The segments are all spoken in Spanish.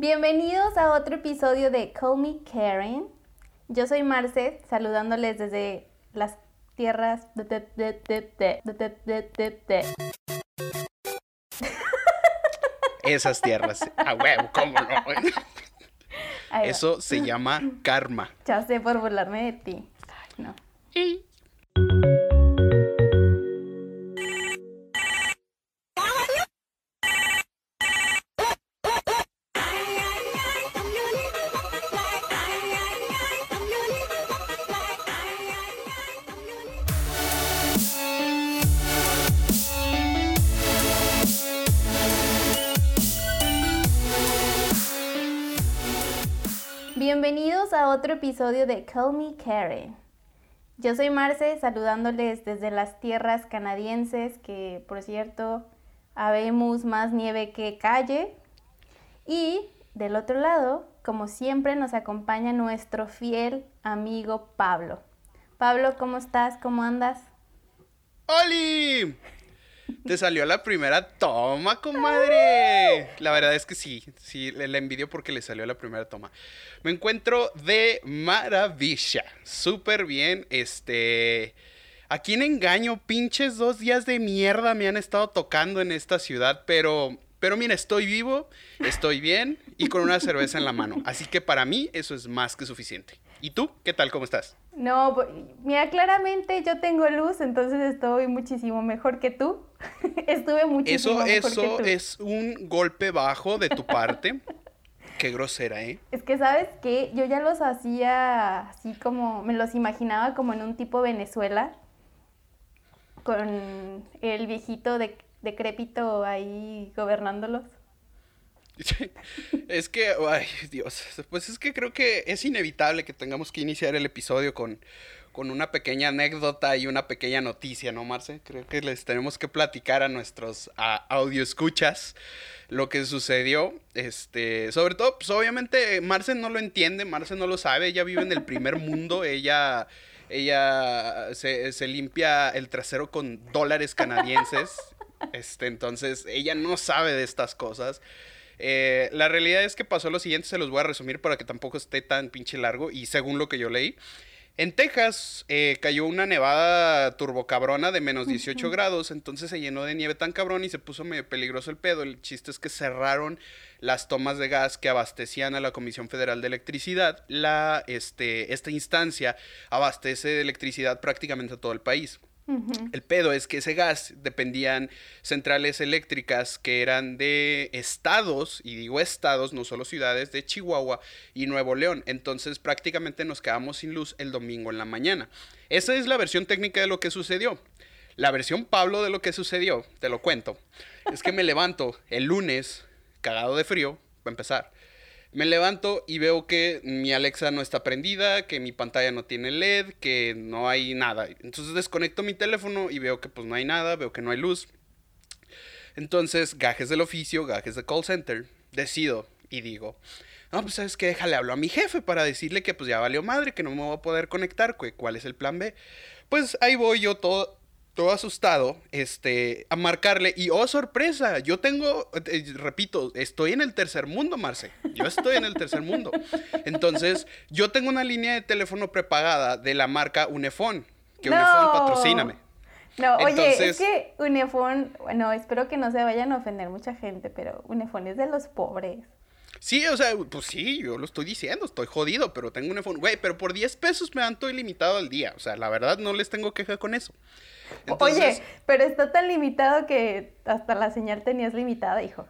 Bienvenidos a otro episodio de Call Me Karen. Yo soy Marce, saludándoles desde las tierras Esas tierras, a huevo, cómo no. Eso se llama karma. Ya sé por burlarme de ti. Ay, no. Y episodio de Call Me Karen. Yo soy Marce, saludándoles desde las tierras canadienses, que por cierto, habemos más nieve que calle. Y del otro lado, como siempre, nos acompaña nuestro fiel amigo Pablo. Pablo, ¿cómo estás? ¿Cómo andas? ¡Oli! Te salió la primera toma, comadre. La verdad es que sí, sí, le, envidio porque le salió la primera toma. Me encuentro de maravilla, súper bien, este... ¿A quién engaño? Pinches dos días de mierda me han estado tocando en esta ciudad, pero... Pero mira, estoy vivo, estoy bien y con una cerveza en la mano. Así que para mí eso es más que suficiente. ¿Y tú? ¿Qué tal? ¿Cómo estás? No, mira, claramente yo tengo luz, entonces estoy muchísimo mejor que tú. Estuve muchísimo Eso, mejor que eso tú. es un golpe bajo de tu parte. Qué grosera, ¿eh? Es que, ¿sabes qué? Yo ya los hacía así como, me los imaginaba como en un tipo Venezuela, con el viejito de, decrépito ahí gobernándolos. Es que, ay, Dios, pues es que creo que es inevitable que tengamos que iniciar el episodio con, con una pequeña anécdota y una pequeña noticia, ¿no, Marce? Creo que les tenemos que platicar a nuestros a, audio escuchas lo que sucedió. Este, sobre todo, pues obviamente Marce no lo entiende, Marce no lo sabe, ella vive en el primer mundo, ella, ella se, se limpia el trasero con dólares canadienses. Este, entonces, ella no sabe de estas cosas. Eh, la realidad es que pasó lo siguiente, se los voy a resumir para que tampoco esté tan pinche largo. Y según lo que yo leí, en Texas eh, cayó una nevada turbocabrona de menos 18 grados, entonces se llenó de nieve tan cabrón y se puso medio peligroso el pedo. El chiste es que cerraron las tomas de gas que abastecían a la Comisión Federal de Electricidad. La, este, esta instancia abastece de electricidad prácticamente a todo el país. El pedo es que ese gas dependían centrales eléctricas que eran de estados, y digo estados, no solo ciudades, de Chihuahua y Nuevo León. Entonces prácticamente nos quedamos sin luz el domingo en la mañana. Esa es la versión técnica de lo que sucedió. La versión Pablo de lo que sucedió, te lo cuento, es que me levanto el lunes, cagado de frío, para empezar. Me levanto y veo que mi Alexa no está prendida, que mi pantalla no tiene LED, que no hay nada. Entonces desconecto mi teléfono y veo que pues no hay nada, veo que no hay luz. Entonces, gajes del oficio, gajes de call center, decido y digo, no, pues sabes qué, déjale hablo a mi jefe para decirle que pues ya valió madre, que no me voy a poder conectar, que cuál es el plan B. Pues ahí voy yo todo, todo asustado, este, a marcarle y oh sorpresa, yo tengo, eh, repito, estoy en el tercer mundo, Marce, yo estoy en el tercer mundo. Entonces, yo tengo una línea de teléfono prepagada de la marca Unifón, que No. patrocíname. No, oye, es Entonces- que Unifón, bueno, espero que no se vayan a ofender mucha gente, pero Unifón es de los pobres. Sí, o sea, pues sí, yo lo estoy diciendo, estoy jodido, pero tengo un iPhone. Güey, pero por 10 pesos me dan todo ilimitado al día. O sea, la verdad no les tengo queja con eso. Entonces, Oye, pero está tan limitado que hasta la señal tenías limitada, hijo.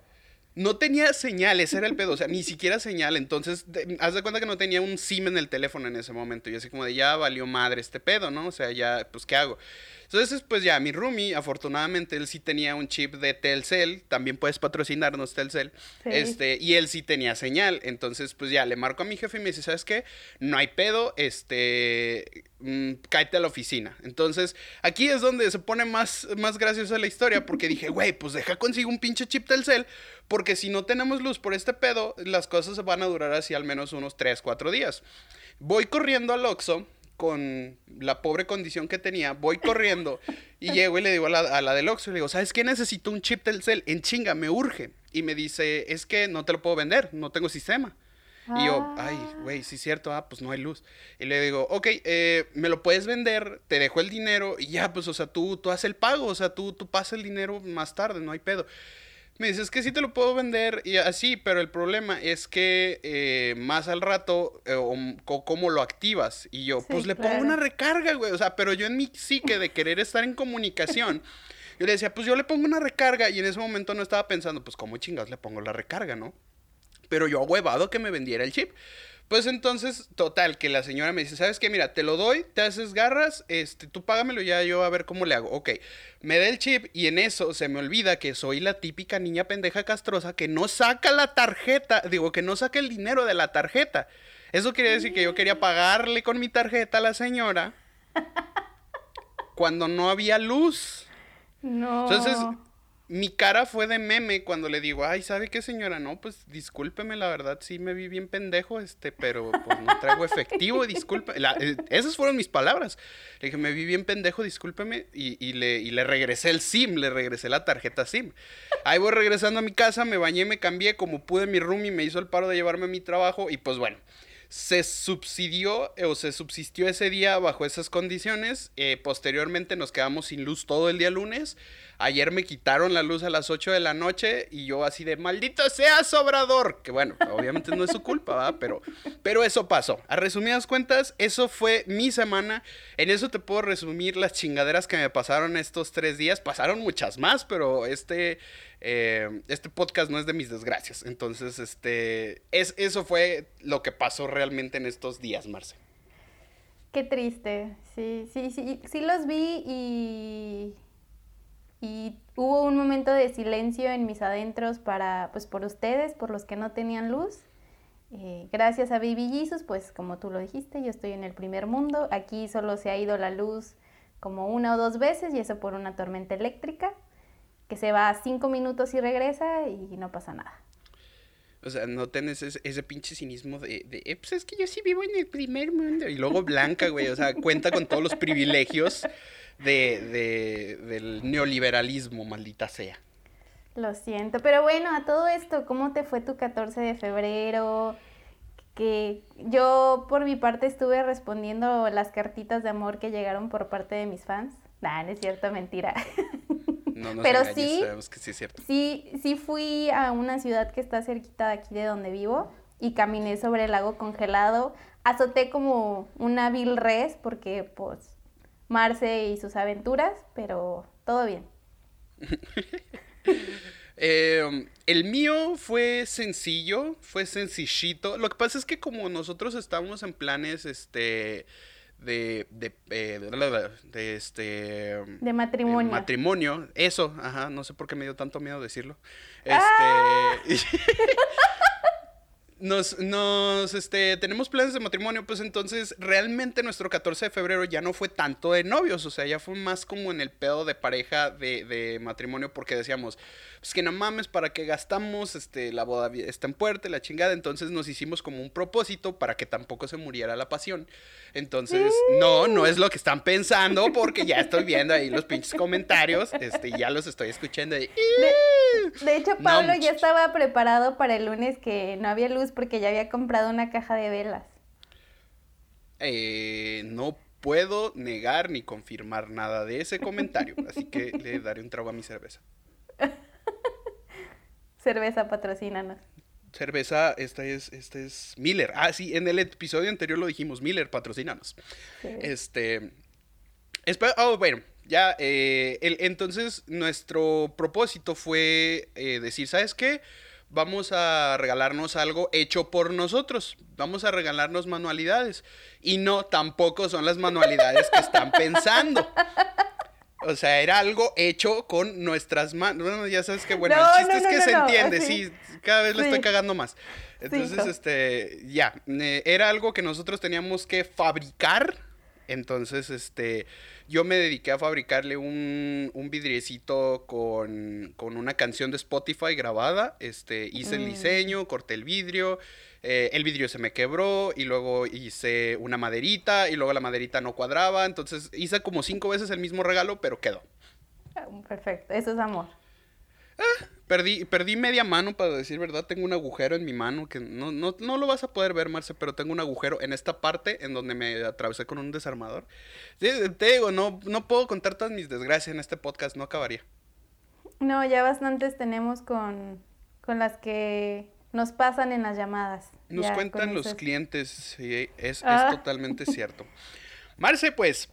no tenía señal, ese era el pedo, o sea, ni siquiera señal. Entonces, haz de cuenta que no tenía un SIM en el teléfono en ese momento. Y así como de ya valió madre este pedo, ¿no? O sea, ya, pues, ¿qué hago? Entonces, pues ya, mi roomie, afortunadamente, él sí tenía un chip de Telcel. También puedes patrocinarnos Telcel. Sí. Este, y él sí tenía señal. Entonces, pues ya, le marco a mi jefe y me dice, ¿sabes qué? No hay pedo, este, mm, cáete a la oficina. Entonces, aquí es donde se pone más, más graciosa la historia, porque dije, güey, pues deja consigo un pinche chip Telcel, porque si no tenemos luz por este pedo, las cosas van a durar así al menos unos 3, 4 días. Voy corriendo al Oxxo con la pobre condición que tenía, voy corriendo y llego y le digo a la, a la del Oxxo, le digo, ¿sabes qué? Necesito un chip Telcel, en chinga, me urge. y me dice, es que no te lo puedo vender, no tengo sistema. Y yo, ay, Ah. güey, sí es cierto, ah, pues no hay luz. Y le digo, ok, eh, me lo puedes vender, te dejo el dinero y ya, pues, o sea, tú, tú haces el pago, o sea, tú, tú pasas el dinero más tarde, no hay pedo. Me dice, es que sí te lo puedo vender y así, pero el problema es que eh, más al rato, eh, o ¿cómo lo activas? Y yo, Sí, pues le pongo una recarga, güey. O sea, pero yo en mi psique de querer estar en comunicación, yo le decía, pues yo le pongo una recarga y en ese momento no estaba pensando, pues cómo chingados le pongo la recarga, ¿no? Pero yo huevado que me vendiera el chip. Pues entonces, total, que la señora me dice, ¿sabes qué? Mira, te lo doy, te haces garras, este, tú págamelo ya, yo a ver cómo le hago. Ok, me da el chip y en eso se me olvida que soy la típica niña pendeja castrosa que no saca la tarjeta, digo, que no saca el dinero de la tarjeta. Eso quería decir que yo quería pagarle con mi tarjeta a la señora cuando no había luz. No. Entonces, mi cara fue de meme cuando le digo, ay, ¿sabe qué, señora? No, pues discúlpeme, la verdad, sí me vi bien pendejo, este, pero pues no traigo efectivo, disculpe. La- eh, esas fueron mis palabras. Le dije, me vi bien pendejo, discúlpeme, y, y le, y le regresé el SIM, le regresé la tarjeta SIM. Ahí voy regresando a mi casa, me bañé, me cambié, como pude, mi roomie me hizo el paro de llevarme a mi trabajo, y pues bueno. Se subsidió o se subsistió ese día bajo esas condiciones. eh, posteriormente nos quedamos sin luz todo el día lunes. Ayer me quitaron la luz a las 8 de la noche y yo así de maldito sea sobrador. Que bueno, obviamente no es su culpa, ¿verdad? Pero, pero eso pasó. A resumidas cuentas, eso fue mi semana. En eso te puedo resumir las chingaderas que me pasaron estos tres días. Pasaron muchas más, pero este, eh, este podcast no es de mis desgracias. Entonces, este, es, eso fue lo que pasó realmente en estos días, Marce. Qué triste. Sí, sí, sí, sí los vi y y hubo un momento de silencio en mis adentros para, pues, por ustedes, por los que no tenían luz. Eh, gracias a Baby Jesus, pues, como tú lo dijiste, yo estoy en el primer mundo. Aquí solo se ha ido la luz como una o dos veces y eso por una tormenta eléctrica que se va cinco minutos y regresa y no pasa nada. O sea, no tenés ese, ese pinche cinismo de, de "Eh, pues es que yo sí vivo en el primer mundo. Y luego Blanca, güey, o sea, cuenta con todos los privilegios de, de- del neoliberalismo, maldita sea. Lo siento, pero bueno, a todo esto, ¿cómo te fue tu 14 de febrero? Que yo por mi parte estuve respondiendo las cartitas de amor que llegaron por parte de mis fans. Nah, no es cierto, mentira. No nos Pero engañes, sí- sabemos que sí es cierto. Sí, sí fui a una ciudad que está cerquita de aquí de donde vivo y caminé sobre el lago congelado. Azoté como una vil res porque pues Marce y sus aventuras, pero todo bien. Eh, el mío fue sencillo, fue sencillito. Lo que pasa es que como nosotros estamos en planes, este, de, de, eh, de, de, este... De matrimonio. de matrimonio, eso, ajá, no sé por qué me dio tanto miedo decirlo. Este... ¡Ah! Nos, nos, este, tenemos planes de matrimonio, pues entonces realmente nuestro 14 de febrero ya no fue tanto de novios, o sea, ya fue más como en el pedo de pareja de, de matrimonio, porque decíamos, pues que no mames, ¿para qué gastamos? Este, la boda está en puerta, la chingada, entonces nos hicimos como un propósito para que tampoco se muriera la pasión. Entonces, no, no es lo que están pensando, porque ya estoy viendo ahí los pinches comentarios, este, ya los estoy escuchando. y- De, de hecho, No, Pablo ya estaba preparado para el lunes que no había luz porque ya había comprado una caja de velas. Eh, no puedo negar ni confirmar nada de ese comentario, así que le daré un trago a mi cerveza. Cerveza, patrocínanos. Cerveza, esta es, esta es Miller. Ah, sí, en el episodio anterior lo dijimos, Miller, patrocínanos. Sí. Este. oh, bueno, ya. eh, el- entonces, nuestro propósito fue eh, decir: ¿sabes qué? Vamos a regalarnos algo hecho por nosotros. Vamos a regalarnos manualidades. Y no, tampoco son las manualidades que están pensando. O sea, era algo hecho con nuestras manos. Bueno, ya sabes que, bueno, No, el chiste no, es que se no, entiende, sí, cada vez le Sí. estoy cagando más. Entonces, este, ya, eh, era algo que nosotros teníamos que fabricar. Entonces, este, yo me dediqué a fabricarle un, un vidriecito con, con una canción de Spotify grabada. Este, hice el Mm. diseño, corté el vidrio, eh, el vidrio se me quebró y luego hice una maderita y luego la maderita no cuadraba. Entonces, hice como cinco veces el mismo regalo, pero quedó. Ah, Perfecto, eso es amor. Perdí, perdí media mano, para decir verdad. Tengo un agujero en mi mano que no, no, no lo vas a poder ver, Marce, pero tengo un agujero en esta parte en donde me atravesé con un desarmador. Te digo, no, no puedo contar todas mis desgracias en este podcast, no acabaría. No, ya bastantes tenemos con, con las que nos pasan en las llamadas. Nos Ya, cuentan los esas- clientes, sí, es, es Ah. totalmente cierto. Marce, pues,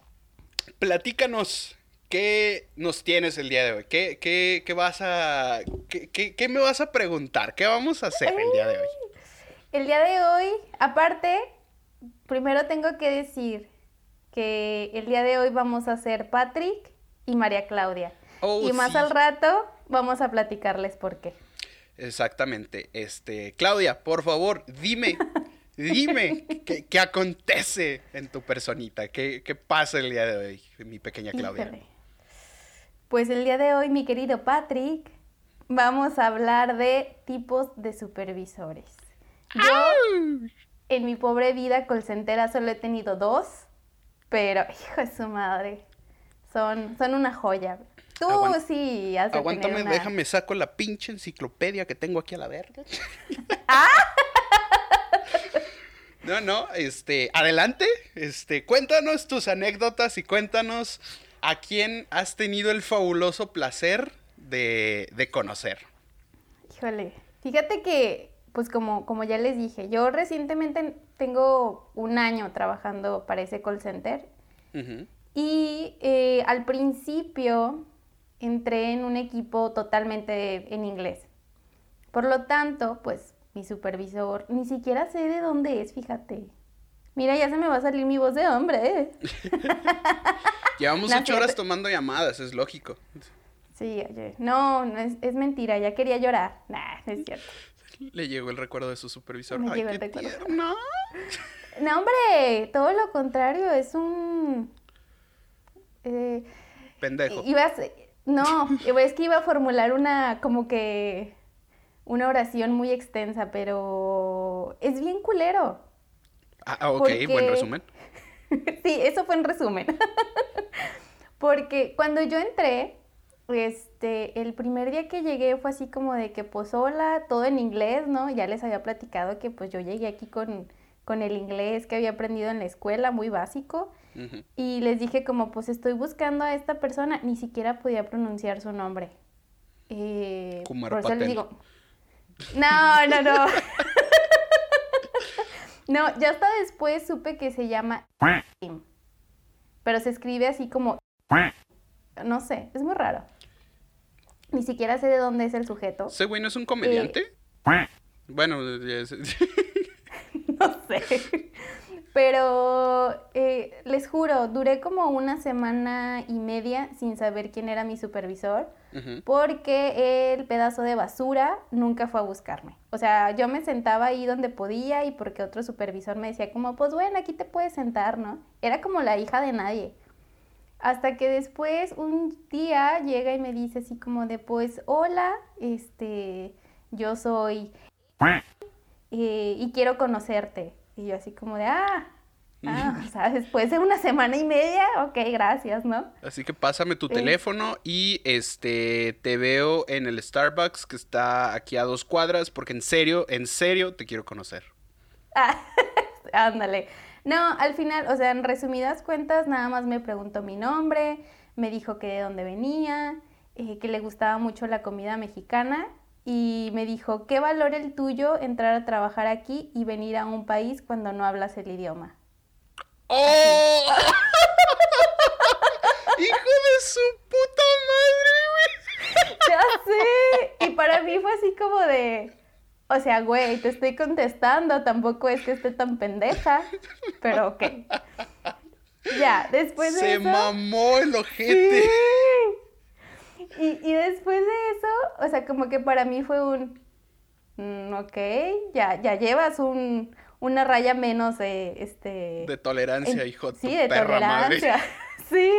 platícanos qué nos tienes el día de hoy. ¿Qué, qué, qué vas a. Qué, qué- qué me vas a preguntar? ¿Qué vamos a hacer el día de hoy? El día de hoy, aparte, primero tengo que decir que el día de hoy vamos a hacer Patrick y María Claudia. Oh, y más al rato vamos a platicarles por qué. Exactamente. Este, Claudia, por favor, dime, dime qué, qué acontece en tu personita, qué, qué pasa el día de hoy, mi pequeña Claudia. Híjole. Pues el día de hoy, mi querido Patrick, vamos a hablar de tipos de supervisores. Yo, en mi pobre vida colcentera, solo he tenido dos, pero, hijo de su madre, son, son una joya. Tú Aguant- sí has de Aguántame, tener una... déjame saco la pinche enciclopedia que tengo aquí a la verga. Ah. No, no, este, adelante, este, cuéntanos tus anécdotas y cuéntanos a quién has tenido el fabuloso placer de, de conocer. Híjole, fíjate que, pues como, como ya les dije, yo recientemente tengo un año trabajando para ese call center y eh, al principio entré en un equipo totalmente en inglés. Por lo tanto, pues mi supervisor, ni siquiera sé de dónde es, fíjate. Mira, ya se me va a salir mi voz de hombre, ¿eh? Llevamos No, ocho horas tomando llamadas, es lógico. Sí, oye, no, no es, es mentira, ya quería llorar. Nah, no es cierto. Le llegó el recuerdo de su supervisor. Me Ay, llegó qué el recuerdo. tierno. No, hombre, todo lo contrario, es un... eh, Pendejo. Ibas, no, es que iba a formular una, como que, una oración muy extensa, pero es bien culero. Ah, ok, porque- buen resumen. Sí, eso fue en resumen. Porque cuando yo entré, este, el primer día que llegué fue así como de que, pues, hola, todo en inglés, ¿no? Ya les había platicado que, pues, yo llegué aquí con, con el inglés que había aprendido en la escuela, muy básico. Y les dije como, pues estoy buscando a esta persona, ni siquiera podía pronunciar su nombre. Eh, por eso les digo, no, no, no. no, ya hasta después supe que se llama Tim, pero se escribe así como, no sé, es muy raro. Ni siquiera sé de dónde es el sujeto. ¿Ese güey no es un comediante? Bueno, ya es- No sé. Pero eh, les juro, duré como una semana y media sin saber quién era mi supervisor, porque el pedazo de basura nunca fue a buscarme. O sea, yo me sentaba ahí donde podía y porque otro supervisor me decía como, pues bueno, aquí te puedes sentar, ¿no? Era como la hija de nadie. Hasta que después un día llega y me dice así como de, pues, hola, este, yo soy eh, y quiero conocerte. Y yo así como de, ah, ah, o sea, después de una semana y media, ok, gracias, ¿no? Así que pásame tu teléfono y este te veo en el Starbucks que está aquí a dos cuadras porque en serio, en serio te quiero conocer. Ah, ándale. No, al final, o sea, en resumidas cuentas, nada más me preguntó mi nombre, me dijo que de dónde venía, eh, que le gustaba mucho la comida mexicana y me dijo, ¿qué valor el tuyo entrar a trabajar aquí y venir a un país cuando no hablas el idioma? ¡Oh! ¡Hijo de su puta madre, Ya sé. Y para mí fue así como de, o sea, güey, te estoy contestando, tampoco es que esté tan pendeja, pero ok. Ya, güey! después de Se eso... mamó el ojete. Sí. Y, y después de eso, o sea, como que para mí fue un, mm, ok, ya, ya llevas un, una raya menos de, este... De tolerancia, en- hijo de Sí, tu de perra tolerancia. madre. Sí.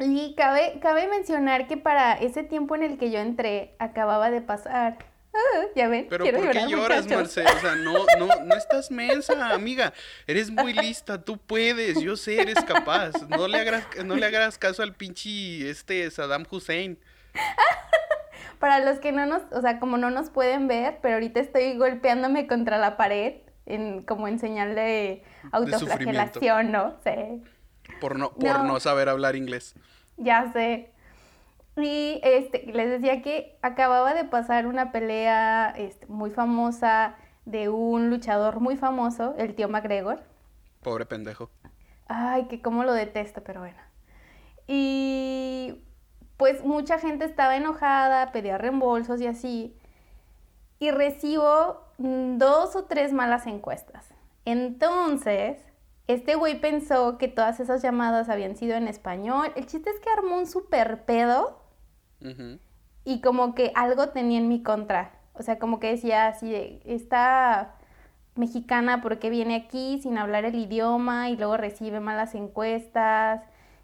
Y cabe, cabe mencionar que para ese tiempo en el que yo entré, acababa de pasar. Ah, ya ven, Pero quiero ¿por qué llorar, lloras, muchachos. Marce? O sea, no, no, no estás mensa, amiga. Eres muy lista, tú puedes, yo sé, eres capaz. No le hagas, no le hagas caso al pinche este Saddam Hussein. Para los que no nos, o sea, como no nos pueden ver, pero ahorita estoy golpeándome contra la pared en, como en señal de autoflagelación, ¿no? Sí. Por no, por no. saber hablar inglés. Ya sé. Y este, les decía que acababa de pasar una pelea este, muy famosa de un luchador muy famoso, el tío McGregor. Pobre pendejo. Ay, que cómo lo detesto, pero bueno. Y pues mucha gente estaba enojada, pedía reembolsos y así. Y recibo dos o tres malas encuestas. Entonces, este güey pensó que todas esas llamadas habían sido en español. El chiste es que armó un super pedo. Y como que algo tenía en mi contra. O sea, como que decía así de, esta mexicana, porque viene aquí sin hablar el idioma y luego recibe malas encuestas?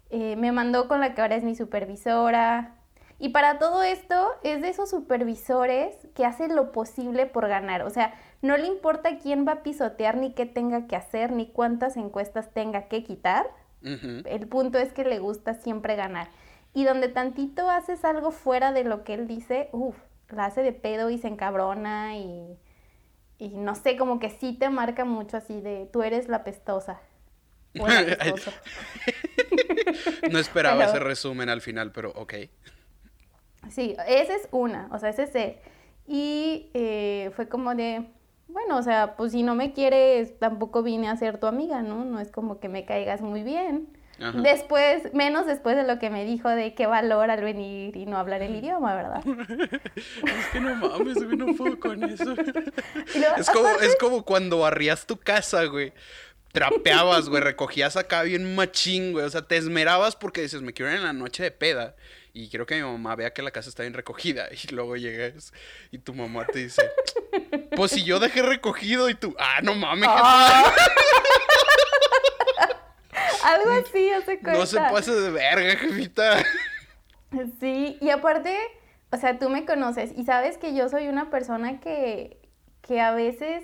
Eh, me mandó con la que ahora es mi supervisora. Y para todo esto es de esos supervisores que hacen lo posible por ganar. O sea, no le importa quién va a pisotear, ni qué tenga que hacer, ni cuántas encuestas tenga que quitar. El punto es que le gusta siempre ganar. Y donde tantito haces algo fuera de lo que él dice, uff, la hace de pedo y se encabrona y, y no sé, como que sí te marca mucho así de tú eres la pestosa. no esperaba ese resumen al final, pero ok. Sí, esa es una, o sea, ese es él. Y eh, fue como de, bueno, o sea, pues si no me quieres, tampoco vine a ser tu amiga, ¿no? No es como que me caigas muy bien. Después, menos después de lo que me dijo de qué valor al venir y no hablar el idioma, ¿verdad? es que no mames, güey, no puedo con eso. es, como, es como cuando barrías tu casa, güey trapeabas, güey, recogías acá bien machín, güey. O sea, te esmerabas porque dices, me quiero ir en la noche de peda. Y quiero que mi mamá vea que la casa está bien recogida. Y luego llegas y tu mamá te dice, pues si yo dejé recogido y tú, ah, no mames. Ah. Algo así, hace cuenta. No se pase de verga, jefita. Sí, y aparte, o sea, tú me conoces y sabes que yo soy una persona que, que a veces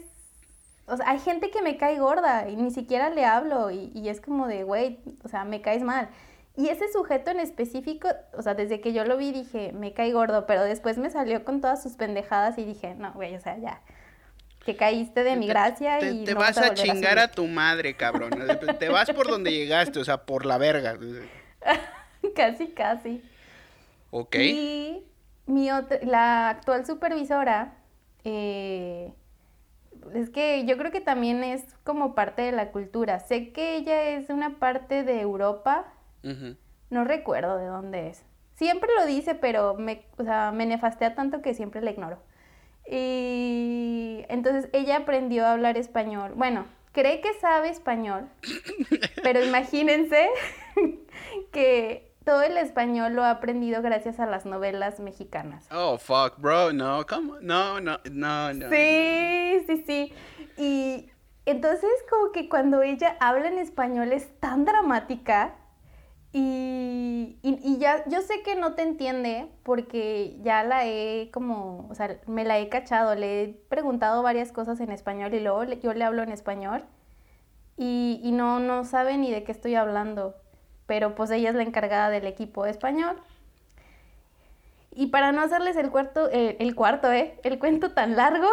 o sea, hay gente que me cae gorda y ni siquiera le hablo y, es como de, güey, o sea, me caes mal. Y ese sujeto en específico, o sea, desde que yo lo vi dije, me cae gordo, pero después me salió con todas sus pendejadas y dije, no, güey, o sea, ya, que caíste de mi gracia te, y... Te vas a, chingar a, tu madre, cabrón. te vas por donde llegaste, o sea, por la verga. casi, casi. Ok. Y mi otra, la actual supervisora, eh, es que yo creo que también es como parte de la cultura. Sé que ella es una parte de Europa. No recuerdo de dónde es. Siempre lo dice, pero me, o sea, me nefastea tanto que siempre la ignoro. Y entonces ella aprendió a hablar español. Bueno, cree que sabe español, pero imagínense que todo el español lo ha aprendido gracias a las novelas mexicanas. Oh, fuck, bro, no, come no, no, no, no. Sí, sí, sí. Y entonces como que cuando ella habla en español es tan dramática y, y, ya, yo sé que no te entiende porque ya la he como, o sea, me la he cachado, le he preguntado varias cosas en español y luego yo le hablo en español y, y no, no sabe ni de qué estoy hablando pero pues ella es la encargada del equipo español. Y para no hacerles el cuarto, eh, el cuarto, ¿eh? El cuento tan largo.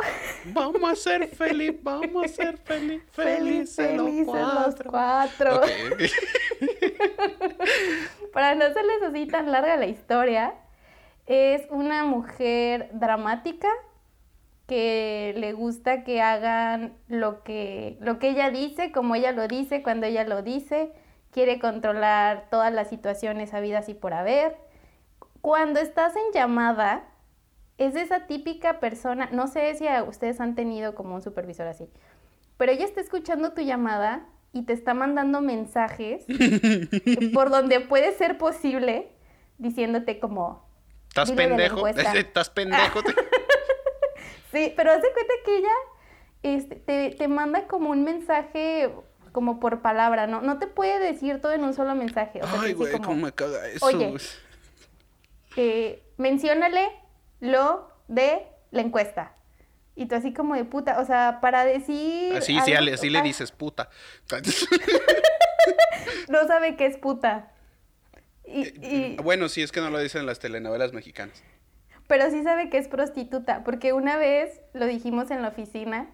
Vamos a ser feliz, vamos a ser feliz, felices, los cuatro. para no hacerles así tan larga la historia, es una mujer dramática que le gusta que hagan lo que, lo que ella dice, como ella lo dice, cuando ella lo dice quiere controlar todas las situaciones habidas y por haber. Cuando estás en llamada, es esa típica persona, no sé si ustedes han tenido como un supervisor así, pero ella está escuchando tu llamada y te está mandando mensajes por donde puede ser posible diciéndote como... ¿Estás pendejo? ¿Estás pendejo? sí, pero hace cuenta que ella este, te, te manda como un mensaje como por palabra, ¿no? No te puede decir todo en un solo mensaje. Ay, güey, cómo me caga eso. Oye, eh, menciónale lo de la encuesta. Y tú así como de puta, o sea, para decir... Así, sí, así le dices puta. no sabe qué es puta. Y, Bueno, sí, es que no lo dicen las telenovelas mexicanas. pero sí sabe que es prostituta, porque una vez lo dijimos en la oficina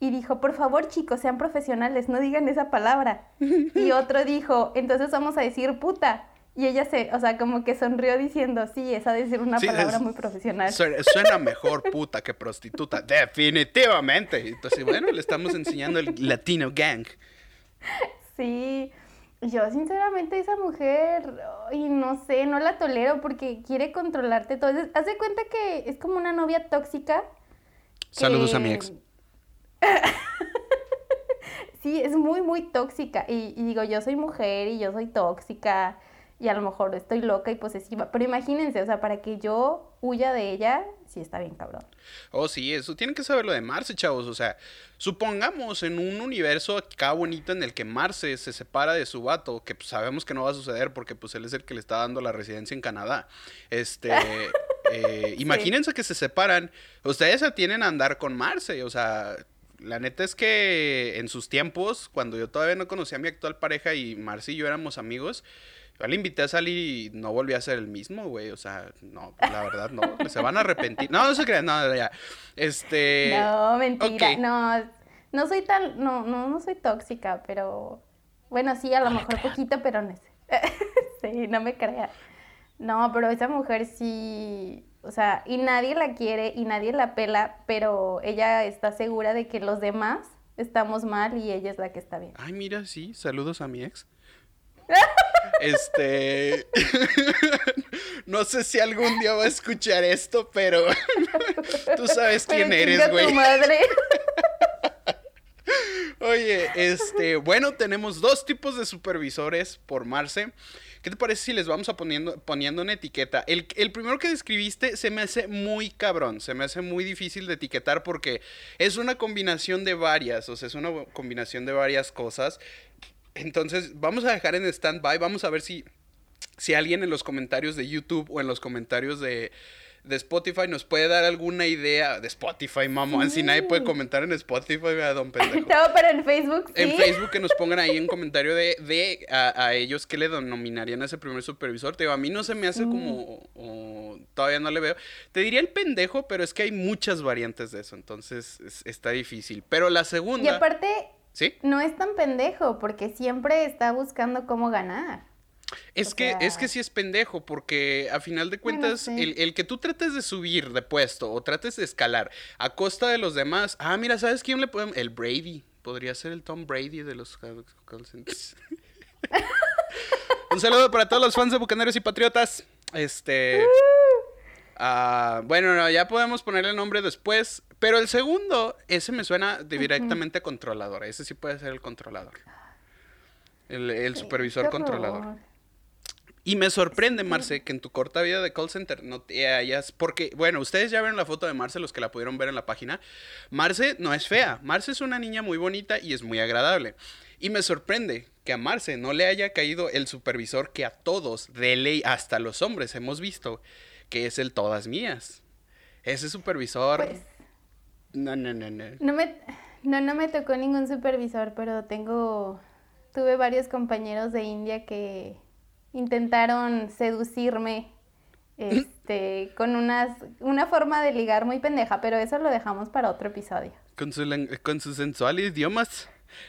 y dijo, por favor chicos, sean profesionales, no digan esa palabra. Y otro dijo, entonces vamos a decir puta. Y ella se, o sea, como que sonrió diciendo, sí, esa de decir una palabra muy profesional. Suena mejor puta que prostituta, definitivamente. Entonces, bueno, le estamos enseñando el latino gang. Sí, yo sinceramente esa mujer, y no sé, no la tolero porque quiere controlarte todo. Haz de cuenta que es como una novia tóxica. Saludos a mi ex. sí, es muy, muy tóxica. Y, y, digo, yo soy mujer y yo soy tóxica y a lo mejor estoy loca y posesiva. Pero imagínense, o sea, para que yo huya de ella, sí está bien cabrón. Oh, sí, eso tienen que saber lo de Marce, chavos. O sea, supongamos en un universo acá bonito en el que Marce se separa de su vato, que pues, sabemos que no va a suceder porque pues él es el que le está dando la residencia en Canadá. Este, eh, imagínense que se separan. Ustedes se tienen a andar con Marce, o sea, la neta es que en sus tiempos, cuando yo todavía no conocía a mi actual pareja y Marce y yo éramos amigos, yo le invité a salir y no volví a ser el mismo, güey. O sea, no, la verdad no. Se van a arrepentir. No, no se crean, no, ya. Este. No, mentira. No, no soy tan. No, no, no soy tóxica, pero. Bueno, sí, a lo mejor poquito, pero no sé. sí, no me creas. No, pero esa mujer sí. O sea, y nadie la quiere y nadie la pela, pero ella está segura de que los demás estamos mal y ella es la que está bien. Ay, mira, sí, saludos a mi ex. Este. no sé si algún día va a escuchar esto, pero tú sabes quién eres, güey. Oye, este, bueno, tenemos dos tipos de supervisores por Marce. ¿Qué te parece si les vamos a poniendo, poniendo una etiqueta? El, el, primero que describiste se me hace muy cabrón, se me hace muy difícil de etiquetar porque es una combinación de varias, o sea, es una combinación de varias cosas. Entonces, vamos a dejar en stand-by, vamos a ver si, si alguien en los comentarios de YouTube o en los comentarios de, de Spotify nos puede dar alguna idea de Spotify, mamá. Si nadie puede comentar en Spotify, a don pendejo. No, pero en Facebook sí. En Facebook que nos pongan ahí un comentario de, de a, ellos que le denominarían a ese primer supervisor. Te digo, a mí no se me hace como, todavía no le veo. Te diría el pendejo, pero es que hay muchas variantes de eso, entonces está difícil. Pero la segunda... Y aparte no es tan pendejo, porque siempre está buscando cómo ganar. Es que, es que sí es pendejo, porque a final de cuentas, el, que tú trates de subir de puesto o trates de escalar a costa de los demás. Ah, mira, ¿sabes quién le podemos? El Brady. Podría ser el Tom Brady de los Un saludo para todos los fans de Bucaneros y Patriotas. Este. Uh, bueno, ya podemos ponerle el nombre después. Pero el segundo, ese me suena directamente controlador. Ese sí puede ser el controlador. El, supervisor controlador. Y me sorprende, Marce, que en tu corta vida de call center no te hayas. Porque, bueno, ustedes ya vieron la foto de Marce, los que la pudieron ver en la página. Marce no es fea. Marce es una niña muy bonita y es muy agradable. Y me sorprende que a Marce no le haya caído el supervisor que a todos, de ley, hasta los hombres, hemos visto, que es el todas mías. Ese supervisor. Pues, no, no, no, no. No me, no, no me tocó ningún supervisor, pero tengo, tuve varios compañeros de India que intentaron seducirme este, con unas, una forma de ligar muy pendeja, pero eso lo dejamos para otro episodio. Con, su, con sus sensuales idiomas.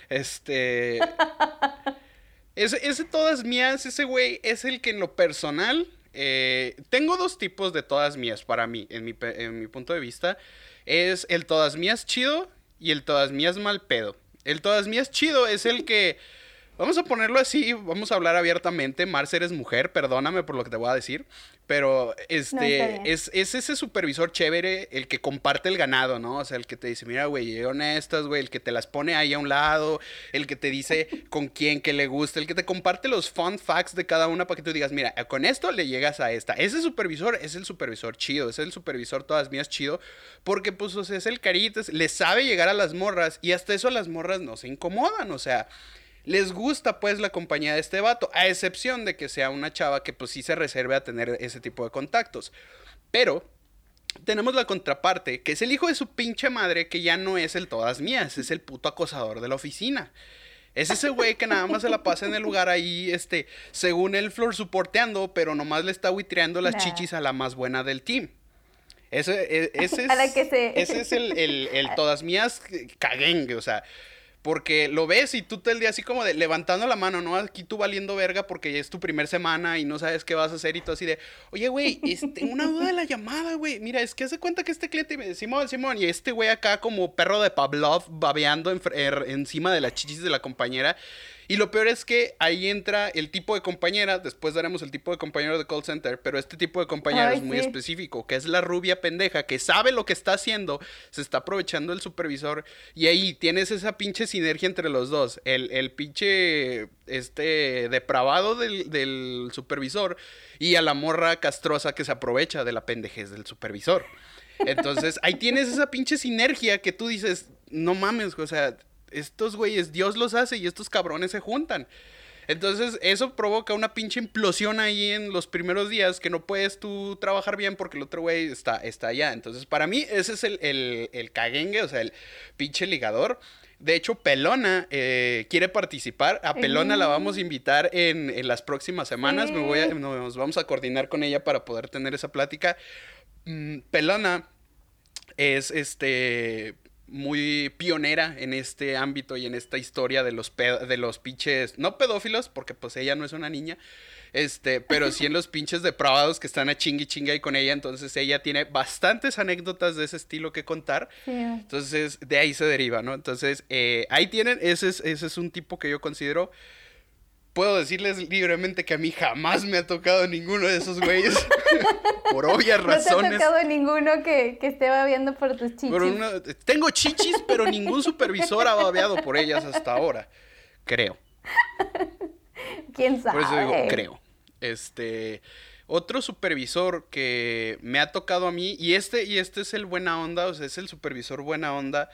Este. ese, ese todas mías, ese güey es el que en lo personal. Eh, tengo dos tipos de todas mías para mí, en mi, en mi punto de vista es el todas mías chido y el todas mías mal pedo. El todas mías chido es el que, vamos a ponerlo así, vamos a hablar abiertamente, Marce eres mujer, perdóname por lo que te voy a decir, pero este es, ese supervisor chévere el que comparte el ganado, ¿no? O sea, el que te dice, mira, güey, llegaron estas, güey, el que te las pone ahí a un lado, el que te dice con quién que le gusta, el que te comparte los fun facts de cada una para que tú digas, mira, con esto le llegas a esta. Ese supervisor es el supervisor chido, es el supervisor todas mías chido, porque pues o sea, es el caritas, le sabe llegar a las morras y hasta eso las morras no se incomodan, o sea les gusta pues la compañía de este vato, a excepción de que sea una chava que pues sí se reserve a tener ese tipo de contactos. Pero tenemos la contraparte, que es el hijo de su pinche madre, que ya no es el todas mías, es el puto acosador de la oficina. Es ese güey que nada más se la pasa en el lugar ahí, este, según el flor soporteando, pero nomás le está buitreando las chichis a la más buena del team. Ese, e, ese es, ese es el, el, el todas mías caguengue, o sea, porque lo ves y tú te el día así como de levantando la mano, ¿no? Aquí tú valiendo verga porque es tu primer semana y no sabes qué vas a hacer y tú así de, oye, güey, una duda de la llamada, güey. Mira, es que hace cuenta que este cliente me Simón, Simón, y este güey acá como perro de Pavlov babeando er, encima de las chichis de la compañera. Y lo peor es que ahí entra el tipo de compañera, después daremos el tipo de compañero de call center, pero este tipo de compañero es muy específico, que es la rubia pendeja, que sabe lo que está haciendo, se está aprovechando el supervisor, y ahí tienes esa pinche sinergia entre los dos, el, el pinche, este, depravado del, del supervisor y a la morra castrosa que se aprovecha de la pendejez del supervisor. Entonces, ahí tienes esa pinche sinergia que tú dices, no mames, o sea, estos güeyes, Dios los hace y estos cabrones se juntan. Entonces, eso provoca una pinche implosión ahí en los primeros días que no puedes tú trabajar bien porque el otro güey está, está allá. Entonces, para mí, ese es el, el, el caguengue, o sea, el pinche ligador. De hecho, Pelona eh, quiere participar. A Pelona la vamos a invitar en, las próximas semanas. Me voy a, nos vamos a coordinar con ella para poder tener esa plática. Mm, Pelona es este muy pionera en este ámbito y en esta historia de los de los pinches, no pedófilos, porque pues ella no es una niña, este, pero sí en los pinches depravados que están a chingui chinga y con ella, entonces ella tiene bastantes anécdotas de ese estilo que contar, entonces de ahí se deriva, ¿no? Entonces, eh, ahí tienen, ese es, ese es un tipo que yo considero puedo decirles libremente que a mí jamás me ha tocado ninguno de esos güeyes. por obvias razones. No te ha tocado ninguno que, que esté babeando por tus chichis. tengo chichis, pero ningún supervisor ha babeado por ellas hasta ahora. Creo. ¿Quién sabe? Por eso digo, creo. Este. Otro supervisor que me ha tocado a mí, y este, y este es el buena onda, o sea, es el supervisor buena onda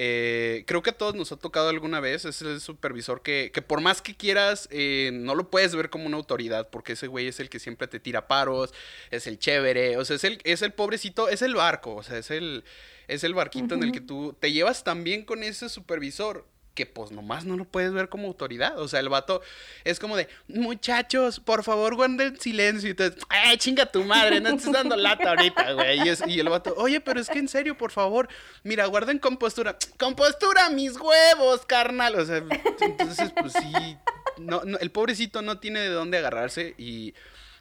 eh, creo que a todos nos ha tocado alguna vez. Es el supervisor que, que por más que quieras, eh, no lo puedes ver como una autoridad, porque ese güey es el que siempre te tira paros, es el chévere, o sea, es el, es el pobrecito, es el barco, o sea, es el, es el barquito en el que tú te llevas tan bien con ese supervisor que pues nomás no lo puedes ver como autoridad. O sea, el vato es como de, muchachos, por favor guarden silencio. Y te, ¡ay, chinga tu madre! No estés dando lata ahorita, güey. Y, el vato, oye, pero es que en serio, por favor, mira, guarden compostura. ¡Compostura, mis huevos, carnal! O sea, entonces, pues sí, no, el pobrecito no tiene de dónde agarrarse y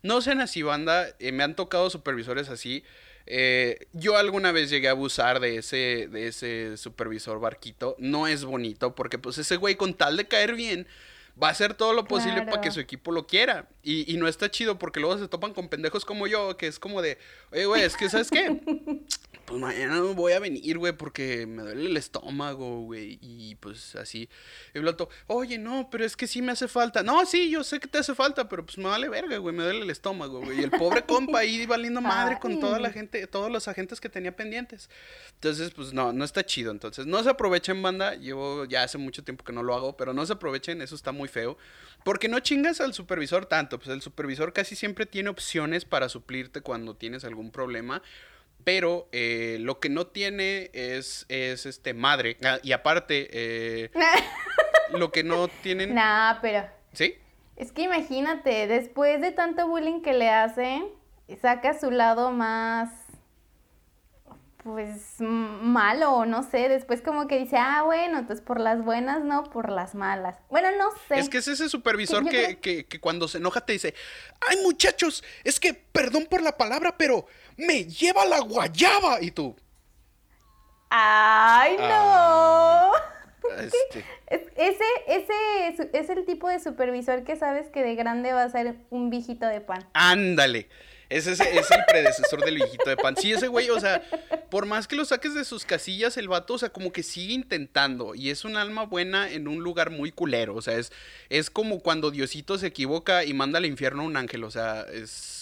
no sean así, banda. Eh, me han tocado supervisores así. Eh, yo alguna vez llegué a abusar de ese, de ese supervisor barquito. No es bonito porque pues ese güey con tal de caer bien va a hacer todo lo posible para que su equipo lo quiera. Y, y, no está chido porque luego se topan con pendejos como yo, que es como de, oye, güey, es que, ¿sabes qué? pues mañana no voy a venir, güey, porque me duele el estómago, güey. Y pues así. Y el otro, oye, no, pero es que sí me hace falta. No, sí, yo sé que te hace falta, pero pues me vale verga, güey, me duele el estómago, güey. Y el pobre compa ahí valiendo madre con toda la gente, todos los agentes que tenía pendientes. Entonces, pues no, no está chido. Entonces, no se aprovechen, banda. Llevo ya hace mucho tiempo que no lo hago, pero no se aprovechen, eso está muy feo. Porque no chingas al supervisor tanto, pues el supervisor casi siempre tiene opciones para suplirte cuando tienes algún problema pero eh, lo que no tiene es, es este madre. Ah, y aparte, eh, lo que no tienen. Nah, pero. ¿Sí? Es que imagínate, después de tanto bullying que le hacen, saca su lado más. Pues malo, no sé. Después, como que dice, ah, bueno, pues por las buenas, no por las malas. Bueno, no sé. Es que es ese supervisor que, que, que cuando se enoja te dice, ay, muchachos, es que perdón por la palabra, pero me lleva la guayaba. Y tú. ¡Ay, no! Ah, este. ese, ese es el tipo de supervisor que sabes que de grande va a ser un viejito de pan. Ándale. Ese es, es, el predecesor del viejito de pan. Sí, ese güey, o sea, por más que lo saques de sus casillas, el vato, o sea, como que sigue intentando. Y es un alma buena en un lugar muy culero. O sea, es, es como cuando Diosito se equivoca y manda al infierno a un ángel. O sea, es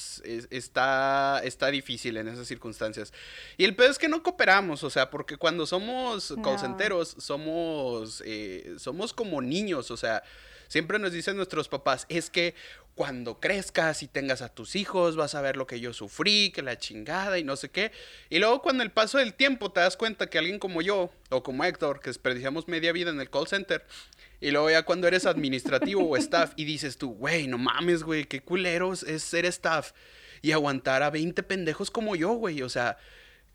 está, está difícil en esas circunstancias. Y el peor es que no cooperamos, o sea, porque cuando somos no. somos, eh, somos como niños, o sea, siempre nos dicen nuestros papás, es que cuando crezcas y tengas a tus hijos, vas a ver lo que yo sufrí, que la chingada y no sé qué. Y luego cuando el paso del tiempo te das cuenta que alguien como yo, o como Héctor, que desperdiciamos media vida en el call center, y luego ya cuando eres administrativo o staff y dices tú, güey, no mames, güey, qué culeros es ser staff y aguantar a 20 pendejos como yo, güey. O sea,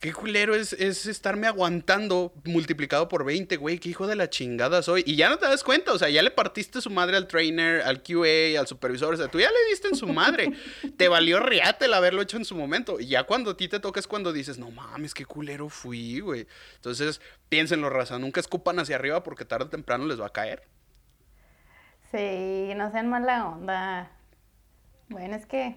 Qué culero es, es estarme aguantando multiplicado por 20, güey. Qué hijo de la chingada soy. Y ya no te das cuenta, o sea, ya le partiste su madre al trainer, al QA, al supervisor. O sea, tú ya le diste en su madre. te valió riate el haberlo hecho en su momento. Y ya cuando a ti te toca es cuando dices, no mames, qué culero fui, güey. Entonces, piénsenlo, raza. Nunca escupan hacia arriba porque tarde o temprano les va a caer. Sí, no sean mala onda. Bueno, es que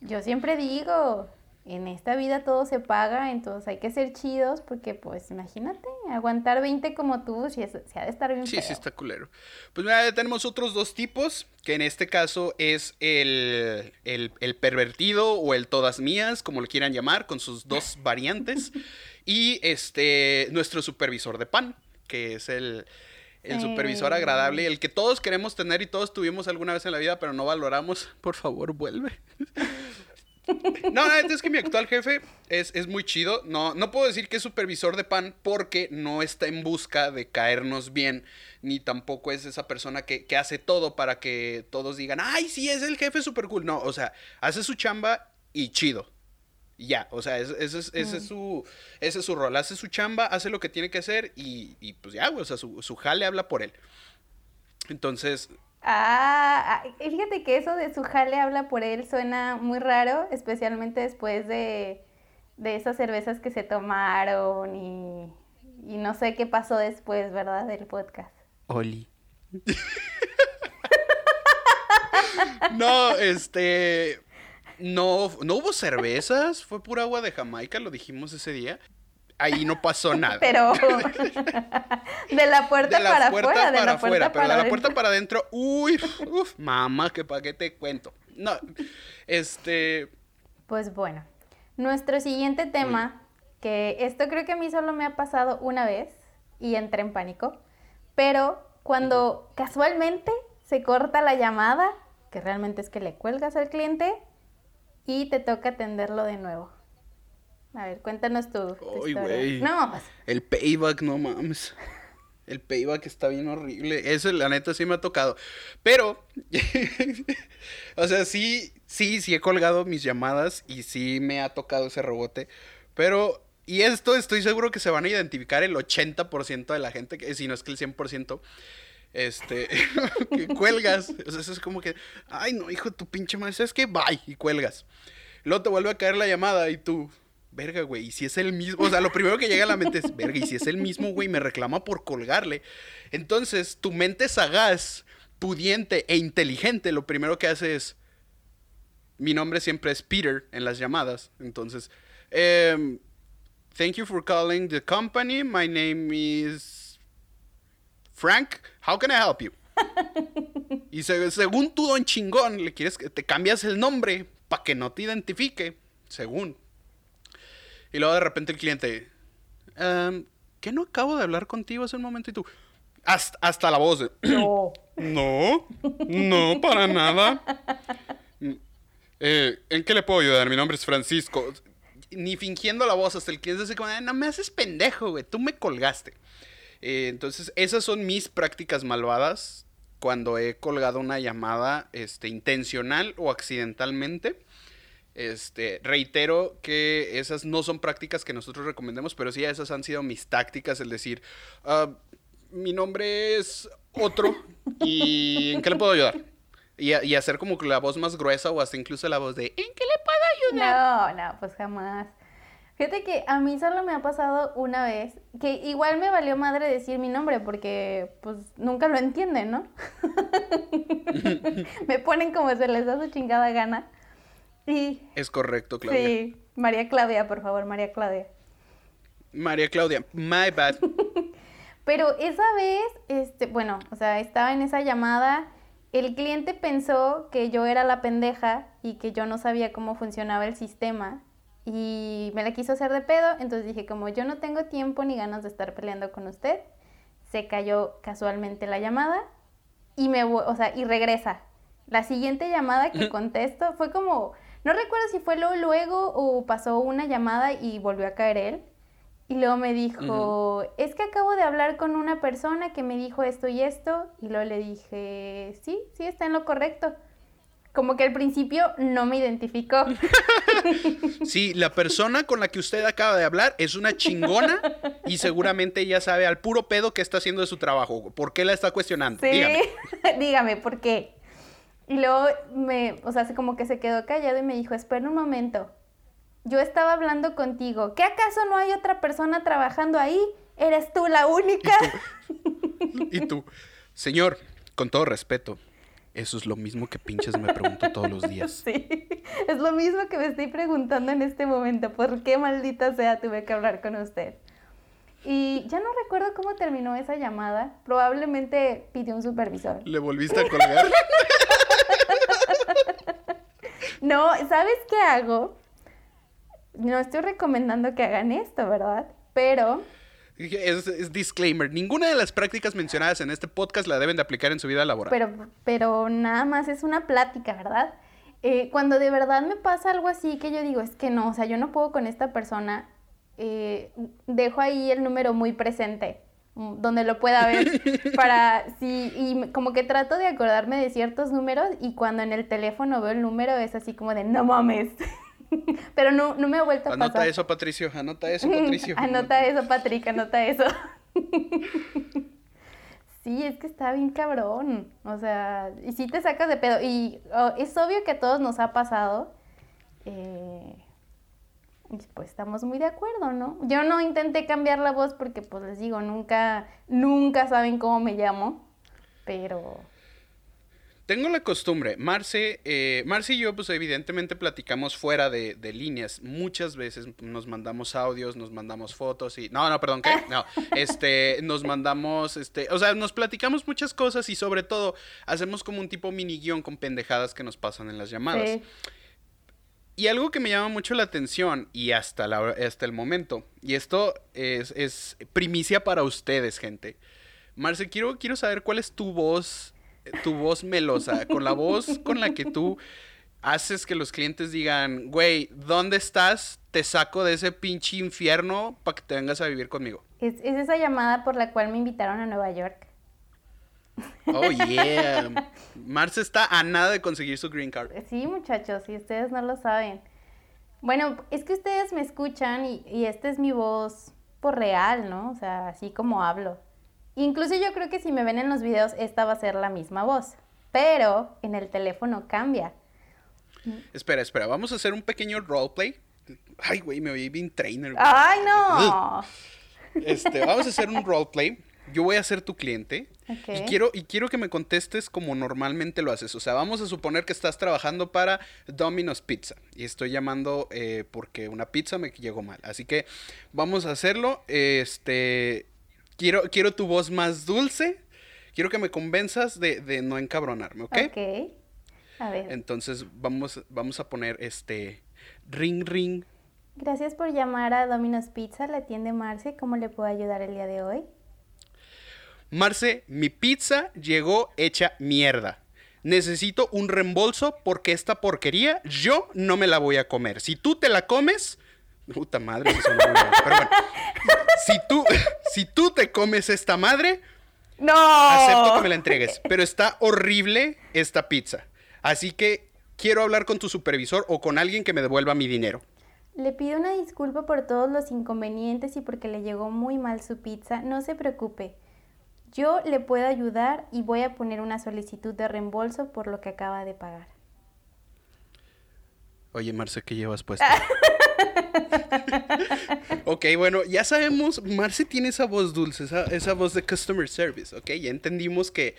yo siempre digo, en esta vida todo se paga, entonces hay que ser chidos porque pues imagínate, aguantar 20 como tú, si se ha de estar bien. Sí, sí, está culero. Pues mira, ya tenemos otros dos tipos, que en este caso es el, el, pervertido o el todas mías, como lo quieran llamar, con sus dos variantes, y este, nuestro supervisor de pan, que es el... El supervisor agradable, el que todos queremos tener y todos tuvimos alguna vez en la vida, pero no valoramos. Por favor, vuelve. No, no, es que mi actual jefe es, es, muy chido. No, no puedo decir que es supervisor de pan porque no está en busca de caernos bien, ni tampoco es esa persona que, que hace todo para que todos digan, ay, sí, es el jefe super cool. No, o sea, hace su chamba y chido. Ya, o sea, ese, es, ese es, mm. su, ese es su rol. Hace su chamba, hace lo que tiene que hacer y, y pues ya, o sea, su, su jale habla por él. Entonces, Ah, ah fíjate que eso de su jale habla por él suena muy raro, especialmente después de, de esas cervezas que se tomaron y, y, no sé qué pasó después, ¿verdad? Del podcast. Oli. no, este... No, no hubo cervezas, fue pura agua de Jamaica, lo dijimos ese día ahí no pasó nada. Pero de la puerta para afuera, de la puerta pero de la puerta para adentro, uy, uf, mamá, que pa' qué te cuento. No, este... Pues bueno, nuestro siguiente tema, que esto creo que a mí solo me ha pasado una vez y entré en pánico, pero cuando casualmente se corta la llamada, que realmente es que le cuelgas al cliente y te toca atenderlo de nuevo. A ver, cuéntanos güey. No, pues. El payback, no mames. El payback está bien horrible. Eso, la neta, sí me ha tocado. Pero, o sea, sí, sí, sí he colgado mis llamadas y sí me ha tocado ese rebote. Pero, y esto estoy seguro que se van a identificar el 80% de la gente, que, si no es que el 100%. Este, que cuelgas. O sea, eso es como que, ay, no, hijo de tu pinche madre, es que bye, y cuelgas. Luego te vuelve a caer la llamada y tú, verga, güey, y si es el mismo, o sea, lo primero que llega a la mente es, verga, y si es el mismo, güey, me reclama por colgarle. Entonces, tu mente sagaz, pudiente e inteligente, lo primero que hace es, mi nombre siempre es Peter en las llamadas, entonces, um, thank you for calling the company, my name is Frank, how can I help you? y según tú, don chingón, le quieres que te cambias el nombre para que no te identifique, según. Y luego de repente el cliente, um, ¿qué no acabo de hablar contigo hace un momento? Y tú, hasta, la voz. no. no, no, para nada. Eh, ¿En qué le puedo ayudar? Mi nombre es Francisco. Ni fingiendo la voz, hasta el cliente dice como, no me haces pendejo, güey, tú me colgaste. Eh, entonces, esas son mis prácticas malvadas cuando he colgado una llamada este, intencional o accidentalmente. Este, reitero que esas no son prácticas que nosotros recomendemos, pero sí esas han sido mis tácticas, el decir, ah, mi nombre es otro y ¿en qué le puedo ayudar? Y, hacer como la voz más gruesa o hasta incluso la voz de ¿en qué le puedo ayudar? No, no, pues jamás. Fíjate que a mí solo me ha pasado una vez, que igual me valió madre decir mi nombre porque pues nunca lo entienden, ¿no? me ponen como se les da su chingada gana. Sí. Es correcto, Claudia. Sí, María Claudia, por favor, María Claudia. María Claudia, my bad. Pero esa vez, este, bueno, o sea, estaba en esa llamada, el cliente pensó que yo era la pendeja y que yo no sabía cómo funcionaba el sistema y me la quiso hacer de pedo, entonces dije, como yo no tengo tiempo ni ganas de estar peleando con usted, se cayó casualmente la llamada y me, o sea, y regresa. La siguiente llamada que contesto fue como, no recuerdo si fue luego, luego o pasó una llamada y volvió a caer él. Y luego me dijo, es que acabo de hablar con una persona que me dijo esto y esto. Y luego le dije, sí, sí, está en lo correcto. como que al principio no me identificó. Sí, la persona con la que usted acaba de hablar es una chingona y seguramente ella sabe al puro pedo que está haciendo de su trabajo. ¿Por qué la está cuestionando? Sí, Dígame. dígame, ¿por qué? Y luego me, o sea, como que se quedó callado y me dijo, espera un momento. Yo estaba hablando contigo. ¿Qué acaso no hay otra persona trabajando ahí? ¿Eres tú la única? Y tú, señor, con todo respeto, eso es lo mismo que pinches me pregunto todos los días. Sí, es lo mismo que me estoy preguntando en este momento. ¿Por qué maldita sea tuve que hablar con usted? Y ya no recuerdo cómo terminó esa llamada. Probablemente pidió un supervisor. ¿Le volviste a colgar? No, ¿sabes qué hago? No estoy recomendando que hagan esto, ¿verdad? Pero Es, es disclaimer. Ninguna de las prácticas mencionadas en este podcast la deben de aplicar en su vida laboral. Pero, pero nada más es una plática, ¿verdad? Eh, cuando de verdad me pasa algo así que yo digo, es que no, o sea, yo no puedo con esta persona, eh, dejo ahí el número muy presente, donde lo pueda ver, para, sí, y como que trato de acordarme de ciertos números y cuando en el teléfono veo el número es así como de, no mames, pero no, no me ha vuelto a Anota pasar. eso, Patricio. Anota eso, Patricio. Anota eso, Patrick, anota eso. sí, es que está bien cabrón. O sea, y sí te sacas de pedo. Y oh, es obvio que a todos nos ha pasado. eh, y pues estamos muy de acuerdo, ¿no? Yo no intenté cambiar la voz porque, pues les digo, nunca, nunca saben cómo me llamo. Pero Tengo la costumbre, Marce, eh, Marce y yo, pues evidentemente platicamos fuera de, de líneas. Muchas veces nos mandamos audios, nos mandamos fotos y. No, no, perdón, ¿qué? No. Este, nos mandamos, este, o sea, nos platicamos muchas cosas y sobre todo hacemos como un tipo mini guion con pendejadas que nos pasan en las llamadas. sí, Y algo que me llama mucho la atención y hasta, la, hasta el momento, y esto es, es primicia para ustedes, gente. Marce, quiero, quiero saber cuál es tu voz, tu voz melosa, con la voz con la que tú haces que los clientes digan, güey, ¿dónde estás? Te saco de ese pinche infierno para que te vengas a vivir conmigo. es, es esa llamada por la cual me invitaron a Nueva York. Oh, yeah. Marce está a nada de conseguir su green card. Sí, muchachos, si ustedes no lo saben. Bueno, es que ustedes me escuchan y, y esta es mi voz por real, ¿no? O sea, así como hablo. Incluso yo creo que si me ven en los videos, esta va a ser la misma voz. Pero en el teléfono cambia. Espera, espera, vamos a hacer un pequeño roleplay. Ay, güey, me oí bien trainer. güey. ¡Ay, no! Este, vamos a hacer un roleplay. Yo voy a ser tu cliente. Y quiero, y quiero que me contestes como normalmente lo haces. O sea, vamos a suponer que estás trabajando para Domino's Pizza. Y estoy llamando eh, porque una pizza me llegó mal. Así que vamos a hacerlo. Este. Quiero, quiero tu voz más dulce. Quiero que me convenzas de, de no encabronarme, ¿ok? Ok. A ver. Entonces vamos, vamos a poner este. Ring ring. Gracias por llamar a Domino's Pizza, la tienda Marce. ¿Cómo le puedo ayudar el día de hoy? Marce, mi pizza llegó hecha mierda. Necesito un reembolso porque esta porquería yo no me la voy a comer. Si tú te la comes, puta madre, eso mal, pero bueno. Si tú, si tú te comes esta madre, ¡No! acepto que me la entregues. Pero está horrible esta pizza. Así que quiero hablar con tu supervisor o con alguien que me devuelva mi dinero. Le pido una disculpa por todos los inconvenientes y porque le llegó muy mal su pizza. No se preocupe. Yo le puedo ayudar y voy a poner una solicitud de reembolso por lo que acaba de pagar. Oye, Marce, ¿qué llevas puesto? ok, bueno, ya sabemos, Marce tiene esa voz dulce, esa, esa voz de customer service, ok, ya entendimos que...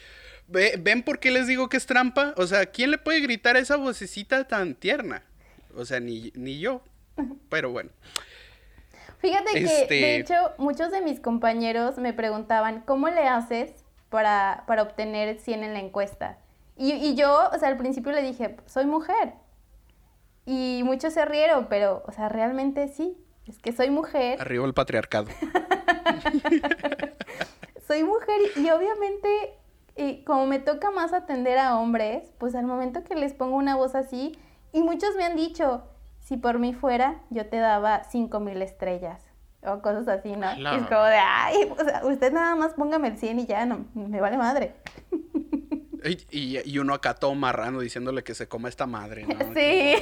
Ve- ¿Ven por qué les digo que es trampa? O sea, ¿quién le puede gritar esa vocecita tan tierna? O sea, ni, ni yo. Pero bueno. Fíjate que, Este- de hecho, muchos de mis compañeros me preguntaban, ¿cómo le haces para, para obtener 100 en la encuesta? Y, y yo, o sea, al principio le dije, soy mujer. Y muchos se rieron, pero, o sea, realmente sí. Es que soy mujer. Arriba el patriarcado. soy mujer y, y obviamente eh, como me toca más atender a hombres, pues al momento que les pongo una voz así, y muchos me han dicho, si por mí fuera, yo te daba cinco mil estrellas. O cosas así, ¿no? Claro. es como de, ay, o sea, usted nada más póngame el 100 y ya, no, me vale madre. Y, y, uno acá todo marrano diciéndole que se coma esta madre, ¿no? Sí.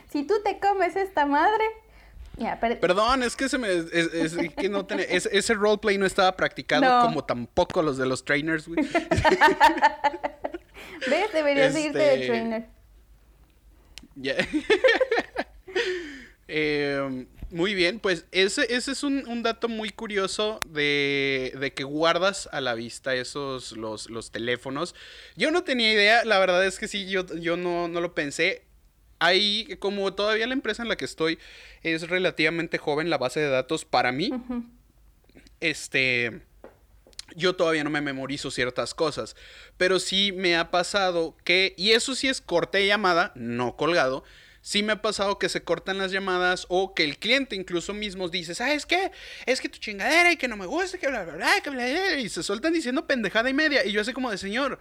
si tú te comes esta madre. Perdón, es que se me. Es, que no ese roleplay no estaba practicado como tampoco los de los trainers, güey. ¿Ves? Deberías irte de este, trainer. Ya. eh, muy bien, pues ese, ese es un, dato muy curioso de, que guardas a la vista esos, los, los, teléfonos. Yo no tenía idea, la verdad es que sí, yo, yo no, no lo pensé. Ahí, como todavía la empresa en la que estoy es relativamente joven, la base de datos para mí, este, yo todavía no me memorizo ciertas cosas, pero sí me ha pasado que, y eso sí es corte llamada, no colgado, sí me ha pasado que se cortan las llamadas o que el cliente incluso mismo dice, ¿sabes qué? Es que tu chingadera y que no me gusta, que bla, bla, bla, que bla, bla, y se sueltan diciendo pendejada y media. Y yo así como de, señor,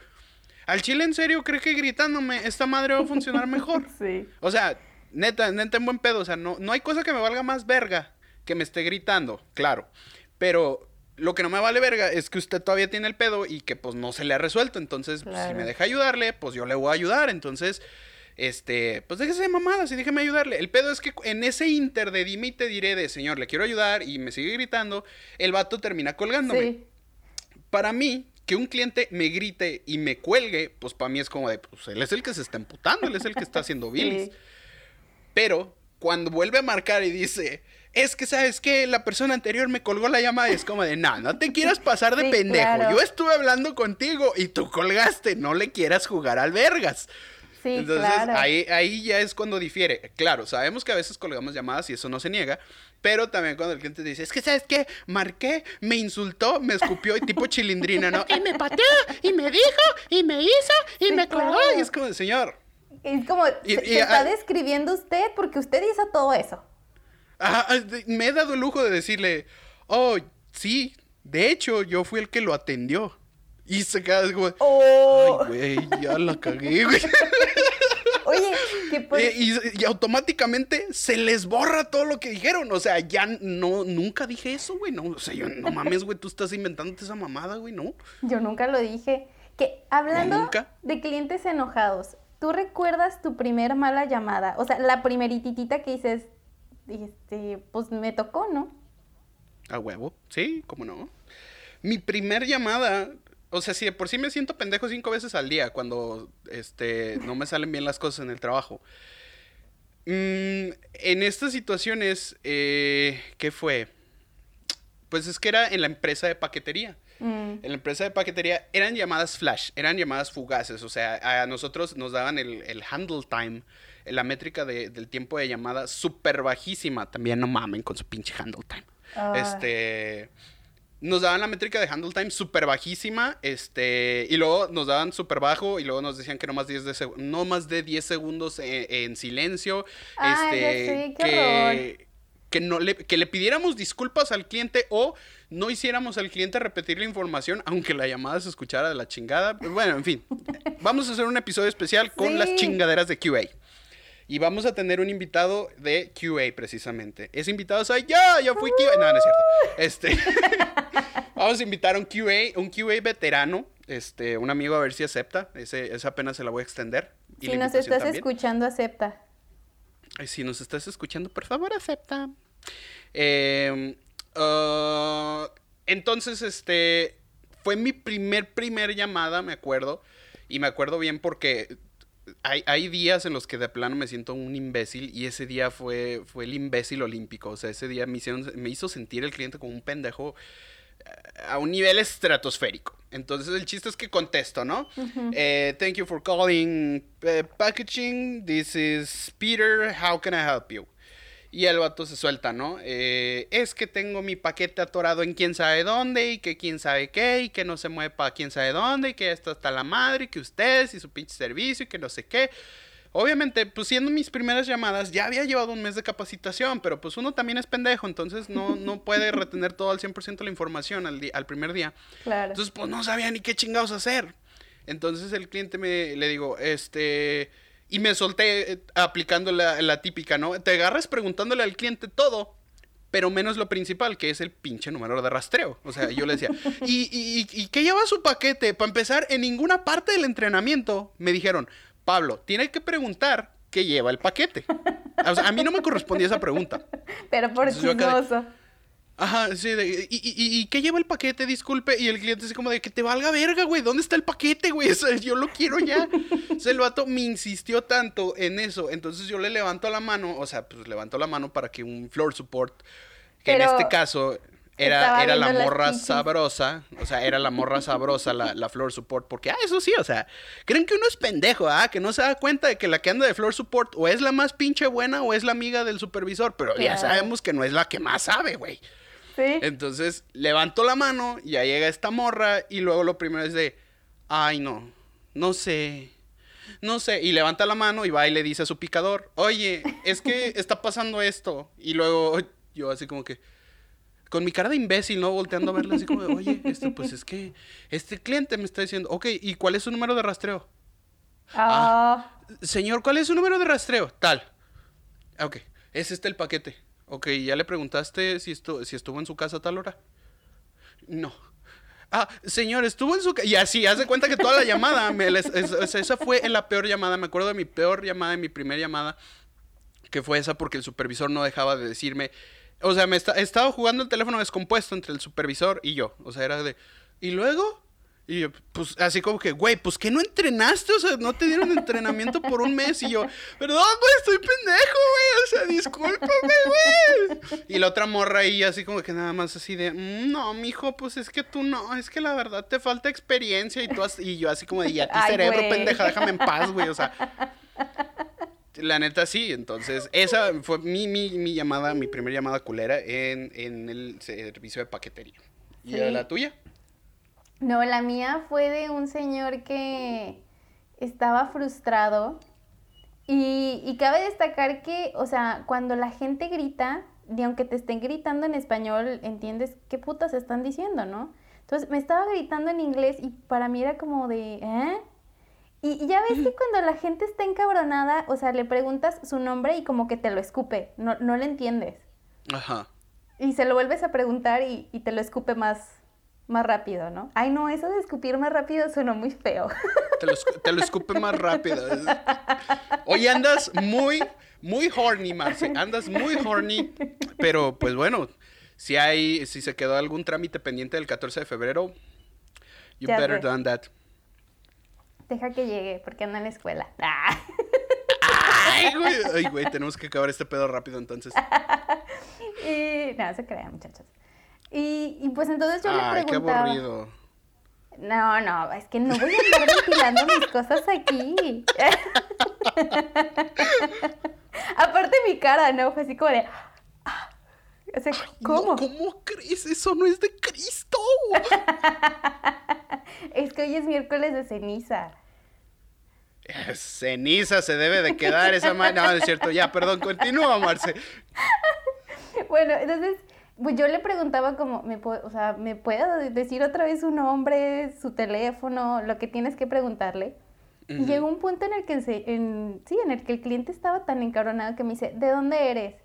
¿al chile en serio cree que gritándome esta madre va a funcionar mejor? sí. O sea, neta, neta en buen pedo, o sea, no, no hay cosa que me valga más verga que me esté gritando, claro. Pero lo que no me vale verga es que usted todavía tiene el pedo y que pues no se le ha resuelto. Entonces, pues, si me deja ayudarle, pues yo le voy a ayudar. Entonces, este, pues déjese de mamadas y déjeme ayudarle. El pedo es que en ese inter de dime y te diré de, señor, le quiero ayudar y me sigue gritando, el vato termina colgándome. Para mí, que un cliente me grite y me cuelgue, pues para mí es como de, pues él es el que se está emputando, él es el que está haciendo bilis. Pero cuando vuelve a marcar y dice, es que sabes que la persona anterior me colgó la llamada y es como de, no, no te quieras pasar de pendejo. Yo estuve hablando contigo y tú colgaste, no le quieras jugar al vergas. Entonces, ahí, ahí ya es cuando difiere. Claro, sabemos que a veces colgamos llamadas y eso no se niega, pero también cuando el cliente dice, es que, ¿sabes qué? Marqué, me insultó, me escupió y tipo chilindrina, ¿no? Y me pateó, y me dijo, y me hizo, y me colgó. Y es como, señor. Es como, se, está describiendo usted porque usted hizo todo eso. Me he dado el lujo de decirle, oh, sí, de hecho, yo fui el que lo atendió. Y se queda como, oh. ay, güey, ya la cagué, güey. Oye, ¿qué eh, y, y, automáticamente se les borra todo lo que dijeron. O sea, ya no, nunca dije eso, güey. No, o sea, yo, no mames, güey, tú estás inventándote esa mamada, güey, ¿no? Yo nunca lo dije. Que hablando de clientes enojados, ¿tú recuerdas tu primer mala llamada? O sea, la primerititita que dices, este, pues me tocó, ¿no? A huevo, sí, cómo no. Mi primer llamada o sea, si de por sí me siento pendejo cinco veces al día cuando este, no me salen bien las cosas en el trabajo. Mm, en estas situaciones, eh, ¿qué fue? Pues es que era en la empresa de paquetería. Mm. En la empresa de paquetería eran llamadas flash, eran llamadas fugaces. O sea, a nosotros nos daban el, handle time, la métrica del tiempo de llamada súper bajísima. También no mamen con su pinche handle time. Este nos daban la métrica de handle time súper bajísima, este, y luego nos daban súper bajo, y luego nos decían que no más, 10 de no más de 10 segundos en, silencio, este, que, que, no le, que le pidiéramos disculpas al cliente o no hiciéramos al cliente repetir la información, aunque la llamada se escuchara de la chingada. Bueno, en fin, vamos a hacer un episodio especial con las chingaderas de QA. Y vamos a tener un invitado de QA precisamente. Ese invitado soy yo, yo fui QA. No, no es cierto. Este, vamos a invitar a un QA, un QA veterano, este, un amigo a ver si acepta. Ese, esa apenas se la voy a extender. si nos estás escuchando, acepta. Si nos estás escuchando, por favor, acepta. Em, ah, entonces, este, fue mi primer, primer llamada, me acuerdo. Y me acuerdo bien porque hay, días en los que de plano me siento un imbécil y ese día fue, fue el imbécil olímpico. O sea, ese día me, me hizo sentir el cliente como un pendejo eh, a un nivel estratosférico. Entonces el chiste es que contesto, ¿no? Eh, thank you for calling eh, packaging. This is Peter. How can I help you? Y el vato se suelta, ¿no? Eh, es que tengo mi paquete atorado en quién sabe dónde y que quién sabe qué y que no se mueve para quién sabe dónde y que esto está la madre y que ustedes y su pinche servicio y que no sé qué. Obviamente, pues siendo mis primeras llamadas, ya había llevado un mes de capacitación, pero pues uno también es pendejo, entonces no, no puede retener todo al 100% la información al, al primer día. Claro. Entonces, pues no sabía ni qué chingados hacer. Entonces el cliente me le digo, este y me solté eh, aplicando la, típica, ¿no? Te agarras preguntándole al cliente todo, pero menos lo principal, que es el pinche número de rastreo. O sea, yo le decía, ¿y, y, y qué lleva su paquete? Para empezar, en ninguna parte del entrenamiento me dijeron, Pablo, tiene que preguntar qué lleva el paquete. O sea, a mí no me correspondía esa pregunta. Pero por chismoso. Ajá, sí, y, y, qué lleva el paquete? Disculpe. Y el cliente así como de que te valga verga, güey. ¿Dónde está el paquete, güey? yo lo quiero ya. o el vato me insistió tanto en eso. Entonces yo le levanto la mano, o sea, pues levanto la mano para que un floor support, que en este caso era, era la morra sabrosa, o sea, era la morra sabrosa, la, la floor support, porque, ah, eso sí, o sea, creen que uno es pendejo, ah, que no se da cuenta de que la que anda de floor support o es la más pinche buena o es la amiga del supervisor, pero ya sabemos que no es la que más sabe, güey. Entonces levanto la mano, ya llega esta morra y luego lo primero es de, ay no, no sé, no sé. Y levanta la mano y va y le dice a su picador, oye, es que está pasando esto. Y luego yo así como que, con mi cara de imbécil, ¿no? Volteando a verla así como de, oye, esto, pues es que este cliente me está diciendo, ok, ¿y cuál es su número de rastreo? Ah. ah señor, ¿cuál es su número de rastreo? Tal. Ok, es este el paquete. Ok, ¿ya le preguntaste si, estuvo, en su casa a tal hora? No. Ah, señor, estuvo en su casa. Y así, haz de cuenta que toda la llamada, me, esa fue la peor llamada. Me acuerdo de mi peor llamada, mi primera llamada, que fue esa porque el supervisor no dejaba de decirme. O sea, me estaba jugando el teléfono descompuesto entre el supervisor y yo. O sea, era de. ¿Y luego? Y yo, pues así como que, güey, pues que no entrenaste, o sea, no te dieron entrenamiento por un mes. Y yo, perdón, güey, estoy pendejo, güey, o sea, discúlpame, güey. Y la otra morra ahí, así como que nada más así de, mm, no, mijo, pues es que tú no, es que la verdad te falta experiencia. Y, tú y yo así como de, ya ti cerebro, pendeja, déjame en paz, güey, o sea. La neta sí, entonces esa fue mi, mi, mi llamada, mi primera llamada culera en, en el servicio de paquetería. ¿Y la tuya? No, la mía fue de un señor que estaba frustrado y, cabe destacar que, o sea, cuando la gente grita, y aunque te estén gritando en español, entiendes qué putas están diciendo, ¿no? Entonces me estaba gritando en inglés y para mí era como de, ¿eh? Y, ya ves que cuando la gente está encabronada, o sea, le preguntas su nombre y como que te lo escupe, no, no le entiendes. Ajá. Y se lo vuelves a preguntar y, y te lo escupe más, más rápido, ¿no? Ay, no, eso de escupir más rápido suena muy feo. Te lo, escupe más rápido. Hoy andas muy, muy horny, Marce. Andas muy horny. Pero, pues bueno, si hay, si se quedó algún trámite pendiente del 14 de febrero, you better done that. Deja que llegue, porque anda en la escuela. Ay, güey. Ay, güey, tenemos que acabar este pedo rápido entonces. y, no, se crea, muchachos. Y, pues entonces yo le preguntaba... qué aburrido. No, no, es que no voy a estar ventilando mis cosas aquí. Aparte mi cara, ¿no? Fue así como de... O sea, ¿cómo? ¿Cómo crees? Eso no es de Cristo. es que hoy es miércoles de ceniza. Ceniza se debe de quedar esa mano. No, es cierto. Ya, perdón, continúa, Marce. bueno, entonces pues yo le preguntaba como, ¿me o sea, ¿me puede decir otra vez su nombre, su teléfono, lo que tienes que preguntarle? Y llegó un punto en el que se, en, sí, en el que el cliente estaba tan encabronado que me dice, ¿de dónde eres?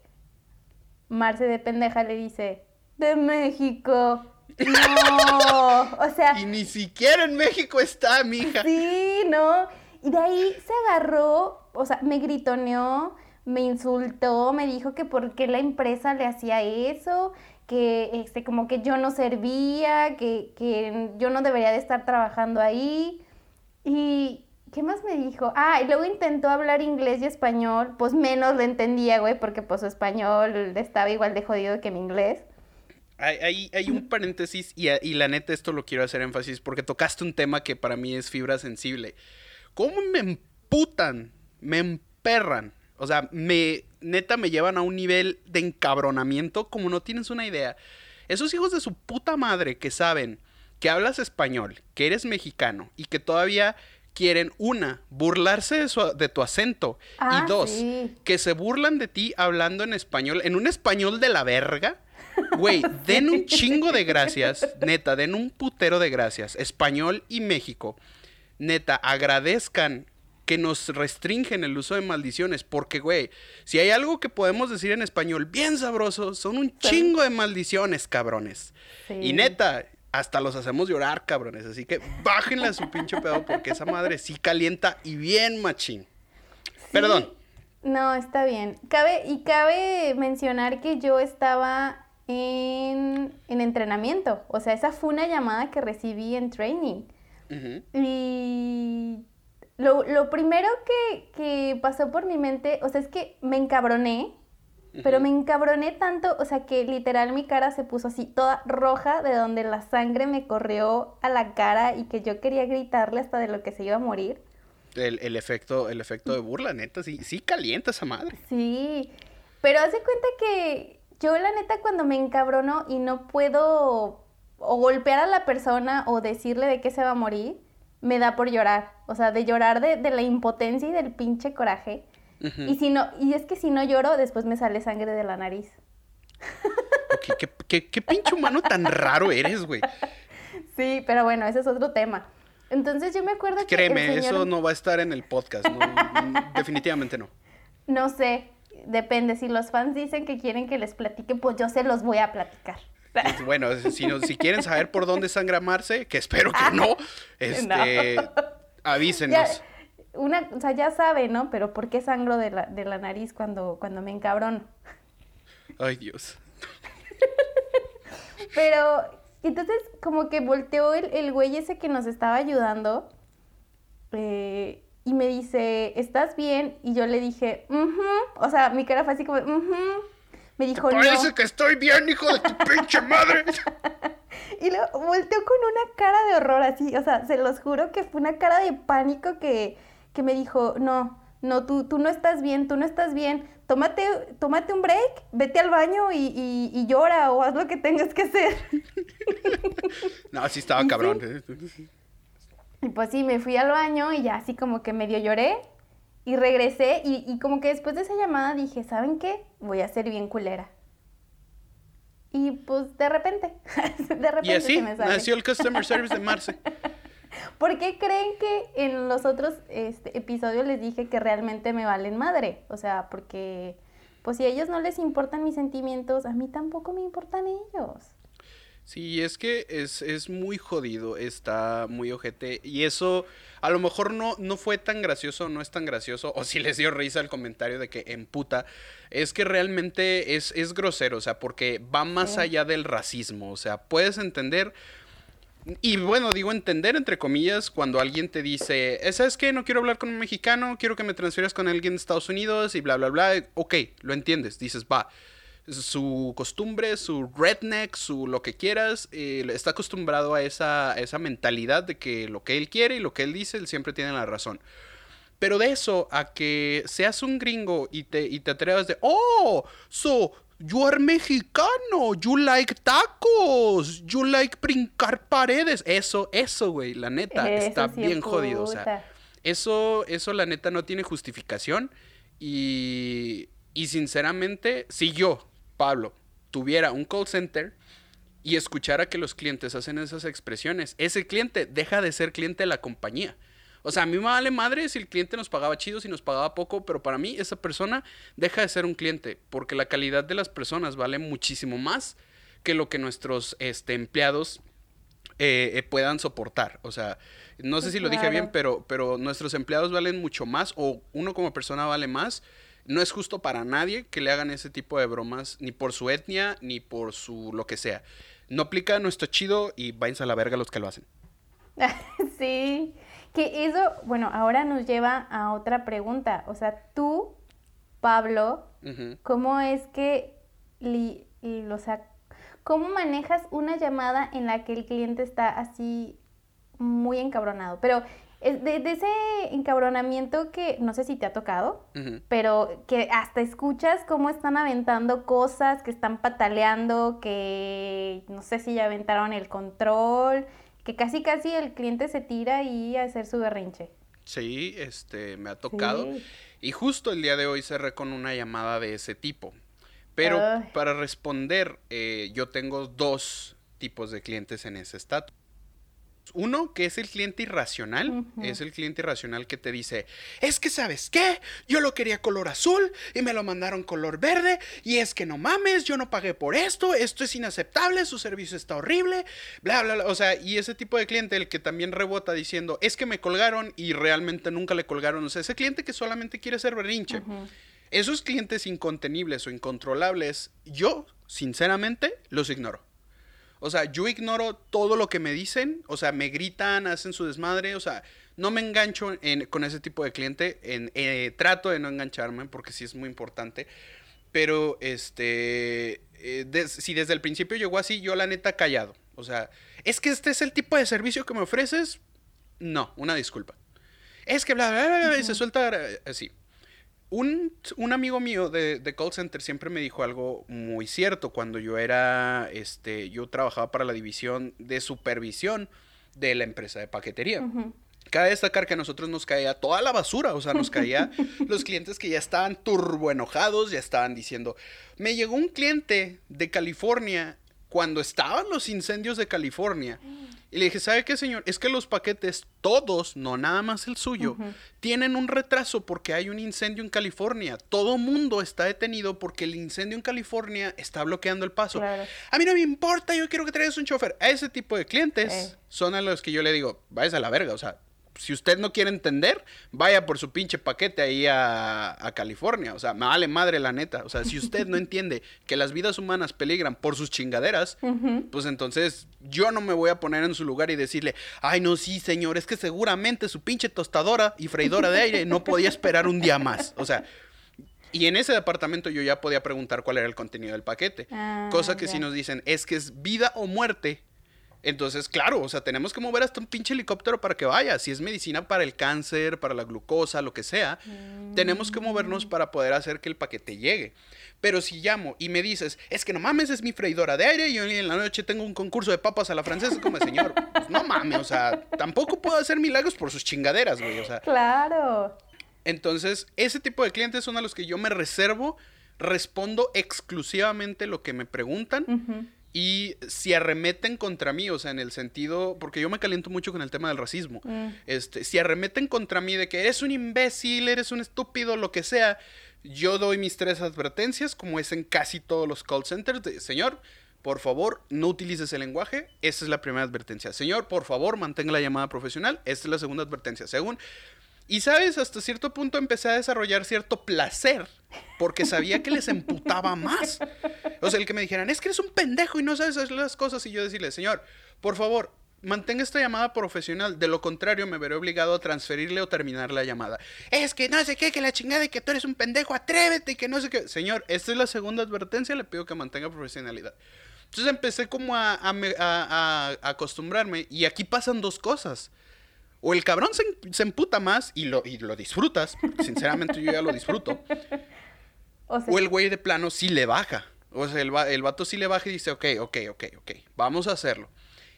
Marce de pendeja le dice, de México. No, o sea. Y ni siquiera en México está, mija. Sí, no. Y de ahí se agarró, o sea, me gritoneó, me insultó, me dijo que por qué la empresa le hacía eso, que este, como que yo no servía, que, que yo no debería de estar trabajando ahí. Y, ¿qué más me dijo? Ah, y luego intentó hablar inglés y español, pues menos lo entendía, güey, porque pues su español estaba igual de jodido que mi inglés. Hay, hay, un paréntesis y, y, la neta esto lo quiero hacer énfasis porque tocaste un tema que para mí es fibra sensible. ¿Cómo me emputan, me emperran o sea, me, neta, me llevan a un nivel de encabronamiento como no tienes una idea. Esos hijos de su puta madre que saben que hablas español, que eres mexicano y que todavía quieren, una, burlarse de, tu acento y ah, dos, que se burlan de ti hablando en español, en un español de la verga. Güey, den un chingo de gracias, neta, den un putero de gracias. Español y México. Neta, agradezcan que nos restringen el uso de maldiciones. Porque, güey, si hay algo que podemos decir en español bien sabroso, son un chingo de maldiciones, cabrones. Y neta, hasta los hacemos llorar, cabrones. Así que bájenle a su pinche pedo porque esa madre sí calienta y bien machín. Perdón. No, está bien. Cabe, y cabe mencionar que yo estaba en, entrenamiento. O sea, esa fue una llamada que recibí en training. Y lo, primero que, pasó por mi mente, o sea, es que me encabroné, pero me encabroné tanto, o sea, que literal mi cara se puso así toda roja, de donde la sangre me corrió a la cara y que yo quería gritarle hasta de lo que se iba a morir. El, efecto, el efecto de burla, neta, sí, sí calienta esa madre. Sí, pero hace cuenta que yo la neta cuando me encabrono y no puedo o golpear a la persona o decirle de qué se va a morir, me da por llorar. O sea, de llorar de, la impotencia y del pinche coraje. Y si no, y es que si no lloro, después me sale sangre de la nariz. ¿Qué, qué, pinche humano tan raro eres, güey? Sí, pero bueno, ese es otro tema. Entonces yo me acuerdo que. Créeme, eso no va a estar en el podcast. definitivamente no. No sé, depende. Si los fans dicen que quieren que les platique, pues yo se los voy a platicar. Bueno, si, si quieren saber por dónde sangra Marce, que espero que no, este, avísenos. una, o sea, ya sabe, ¿no? Pero ¿por qué sangro de la, de la nariz cuando, cuando me encabrono? Ay, Dios. Pero, entonces, como que volteó el, el güey ese que nos estaba ayudando eh, y me dice, ¿estás bien? Y yo le dije, uh o sea, mi cara fue así como, uh me dijo, ¿Te parece que estoy bien, hijo de tu pinche madre. y luego volteó con una cara de horror así, o sea, se los juro que fue una cara de pánico que, que me dijo, no, no, tú, tú no estás bien, tú no estás bien, tómate, tómate un break, vete al baño y, y, llora o haz lo que tengas que hacer. no, así estaba cabrón. Y pues sí, me fui al baño y ya así como que medio lloré y regresé y, como que después de esa llamada dije, ¿saben qué? Voy a ser bien culera. Y pues de repente, de repente y así nació el Customer Service de Marce. ¿Por qué creen que en los otros este, episodios les dije que realmente me valen madre? O sea, porque pues si a ellos no les importan mis sentimientos, a mí tampoco me importan ellos. Sí, es que es, es, muy jodido, está muy ojete. Y eso a lo mejor no, no fue tan gracioso, no es tan gracioso, o si les dio risa el comentario de que en puta, es que realmente es, es grosero, o sea, porque va más allá del racismo, o sea, puedes entender... Y bueno, digo entender entre comillas cuando alguien te dice, ¿sabes qué? No quiero hablar con un mexicano, quiero que me transfieras con alguien de Estados Unidos y bla, bla, bla. Ok, lo entiendes, dices, va su costumbre, su redneck, su lo que quieras, eh, está acostumbrado a esa, esa mentalidad de que lo que él quiere y lo que él dice, él siempre tiene la razón. Pero de eso a que seas un gringo y te, y te atrevas de, oh, so, you are mexicano, you like tacos, you like brincar paredes. Eso, eso, güey, la neta, está bien jodido. O sea, eso, eso la neta no tiene justificación. Y, y sinceramente, si yo Pablo tuviera un call center y escuchara que los clientes hacen esas expresiones, ese cliente deja de ser cliente de la compañía. O sea, a mí me vale madre si el cliente nos pagaba chido, si nos pagaba poco, pero para mí esa persona deja de ser un cliente, porque la calidad de las personas vale muchísimo más que lo que nuestros este, empleados eh, eh, puedan soportar. O sea, no sé si lo dije bien, pero, pero nuestros empleados valen mucho más, o uno como persona vale más no es justo para nadie que le hagan ese tipo de bromas, ni por su etnia, ni por su lo que sea. No aplica, no está chido y váyanse a la verga los que lo hacen. sí, que eso, bueno, ahora nos lleva a otra pregunta. O sea, tú, Pablo, ¿cómo es que, o sea, cómo manejas una llamada en la que el cliente está así muy encabronado? Pero de, ese encabronamiento que no sé si te ha tocado, pero que hasta escuchas cómo están aventando cosas, que están pataleando, que no sé si ya aventaron el control, que casi casi el cliente se tira y a hacer su berrinche. Sí, este, me ha tocado. Y justo el día de hoy cerré con una llamada de ese tipo. Pero para responder, eh, yo tengo dos tipos de clientes en ese estatus. Uno, que es el cliente irracional, es el cliente irracional que te dice, es que sabes qué, yo lo quería color azul y me lo mandaron color verde y es que no mames, yo no pagué por esto, esto es inaceptable, su servicio está horrible, bla, bla, bla. O sea, y ese tipo de cliente, el que también rebota diciendo, es que me colgaron y realmente nunca le colgaron. O sea, ese cliente que solamente quiere ser berrinche. Esos clientes incontenibles o incontrolables, yo, sinceramente, los ignoro. O sea, yo ignoro todo lo que me dicen, o sea, me gritan, hacen su desmadre, o sea, no me engancho con ese tipo de cliente, en, eh, trato de no engancharme porque sí es muy importante, pero este, eh, si desde el principio llegó así, yo la neta callado, o sea, es que este es el tipo de servicio que me ofreces, no, una disculpa. Es que bla, bla, bla, bla y se suelta así. Un, amigo mío de, call center siempre me dijo algo muy cierto cuando yo era, este, yo trabajaba para la división de supervisión de la empresa de paquetería. Cabe destacar que a nosotros nos caía toda la basura, o sea, nos caía los clientes que ya estaban turbo enojados, ya estaban diciendo, me llegó un cliente de California cuando estaban los incendios de California. Y le dije, ¿sabe qué, señor? Es que los paquetes, todos, no nada más el suyo, tienen un retraso porque hay un incendio en California. Todo mundo está detenido porque el incendio en California está bloqueando el paso. A mí no me importa, yo quiero que traigas un chofer. A ese tipo de clientes eh. son a los que yo le digo, vayas a la verga, o sea, si usted no quiere entender, vaya por su pinche paquete ahí a, California. O sea, me vale madre la neta. O sea, si usted no entiende que las vidas humanas peligran por sus chingaderas, pues entonces yo no me voy a poner en su lugar y decirle, ay, no, sí, señor, es que seguramente su pinche tostadora y freidora de aire no podía esperar un día más. O sea, y en ese departamento yo ya podía preguntar cuál era el contenido del paquete. Ah, cosa que si nos dicen, es que es vida o muerte, entonces, claro, o sea, tenemos que mover hasta un pinche helicóptero para que vaya. Si es medicina para el cáncer, para la glucosa, lo que sea, tenemos que movernos para poder hacer que el paquete llegue. Pero si llamo y me dices, es que no mames, es mi freidora de aire y hoy en la noche tengo un concurso de papas a la francesa, como señor, pues no mames, o sea, tampoco puedo hacer milagros por sus chingaderas, güey, o sea. Claro. Entonces, ese tipo de clientes son a los que yo me reservo, respondo exclusivamente lo que me preguntan. Y si arremeten contra mí, o sea, en el sentido, porque yo me caliento mucho con el tema del racismo, mm. este, si arremeten contra mí de que eres un imbécil, eres un estúpido, lo que sea, yo doy mis tres advertencias, como es en casi todos los call centers, de, señor, por favor, no utilices el lenguaje, esa es la primera advertencia. Señor, por favor, mantenga la llamada profesional, esta es la segunda advertencia. Según, y sabes, hasta cierto punto empecé a desarrollar cierto placer porque sabía que les emputaba más. O sea, el que me dijeran, es que eres un pendejo y no sabes hacer las cosas. Y yo decirle, señor, por favor, mantenga esta llamada profesional. De lo contrario, me veré obligado a transferirle o terminar la llamada. Es que no sé qué, que la chingada y que tú eres un pendejo, atrévete y que no sé qué. Señor, esta es la segunda advertencia, le pido que mantenga profesionalidad. Entonces empecé como a, a acostumbrarme y aquí pasan dos cosas. O el cabrón se, emputa más y lo, y lo disfrutas, sinceramente yo ya lo disfruto. O, el güey de plano sí le baja. O sea, el, el vato sí le baja y dice, ok, ok, ok, ok, vamos a hacerlo.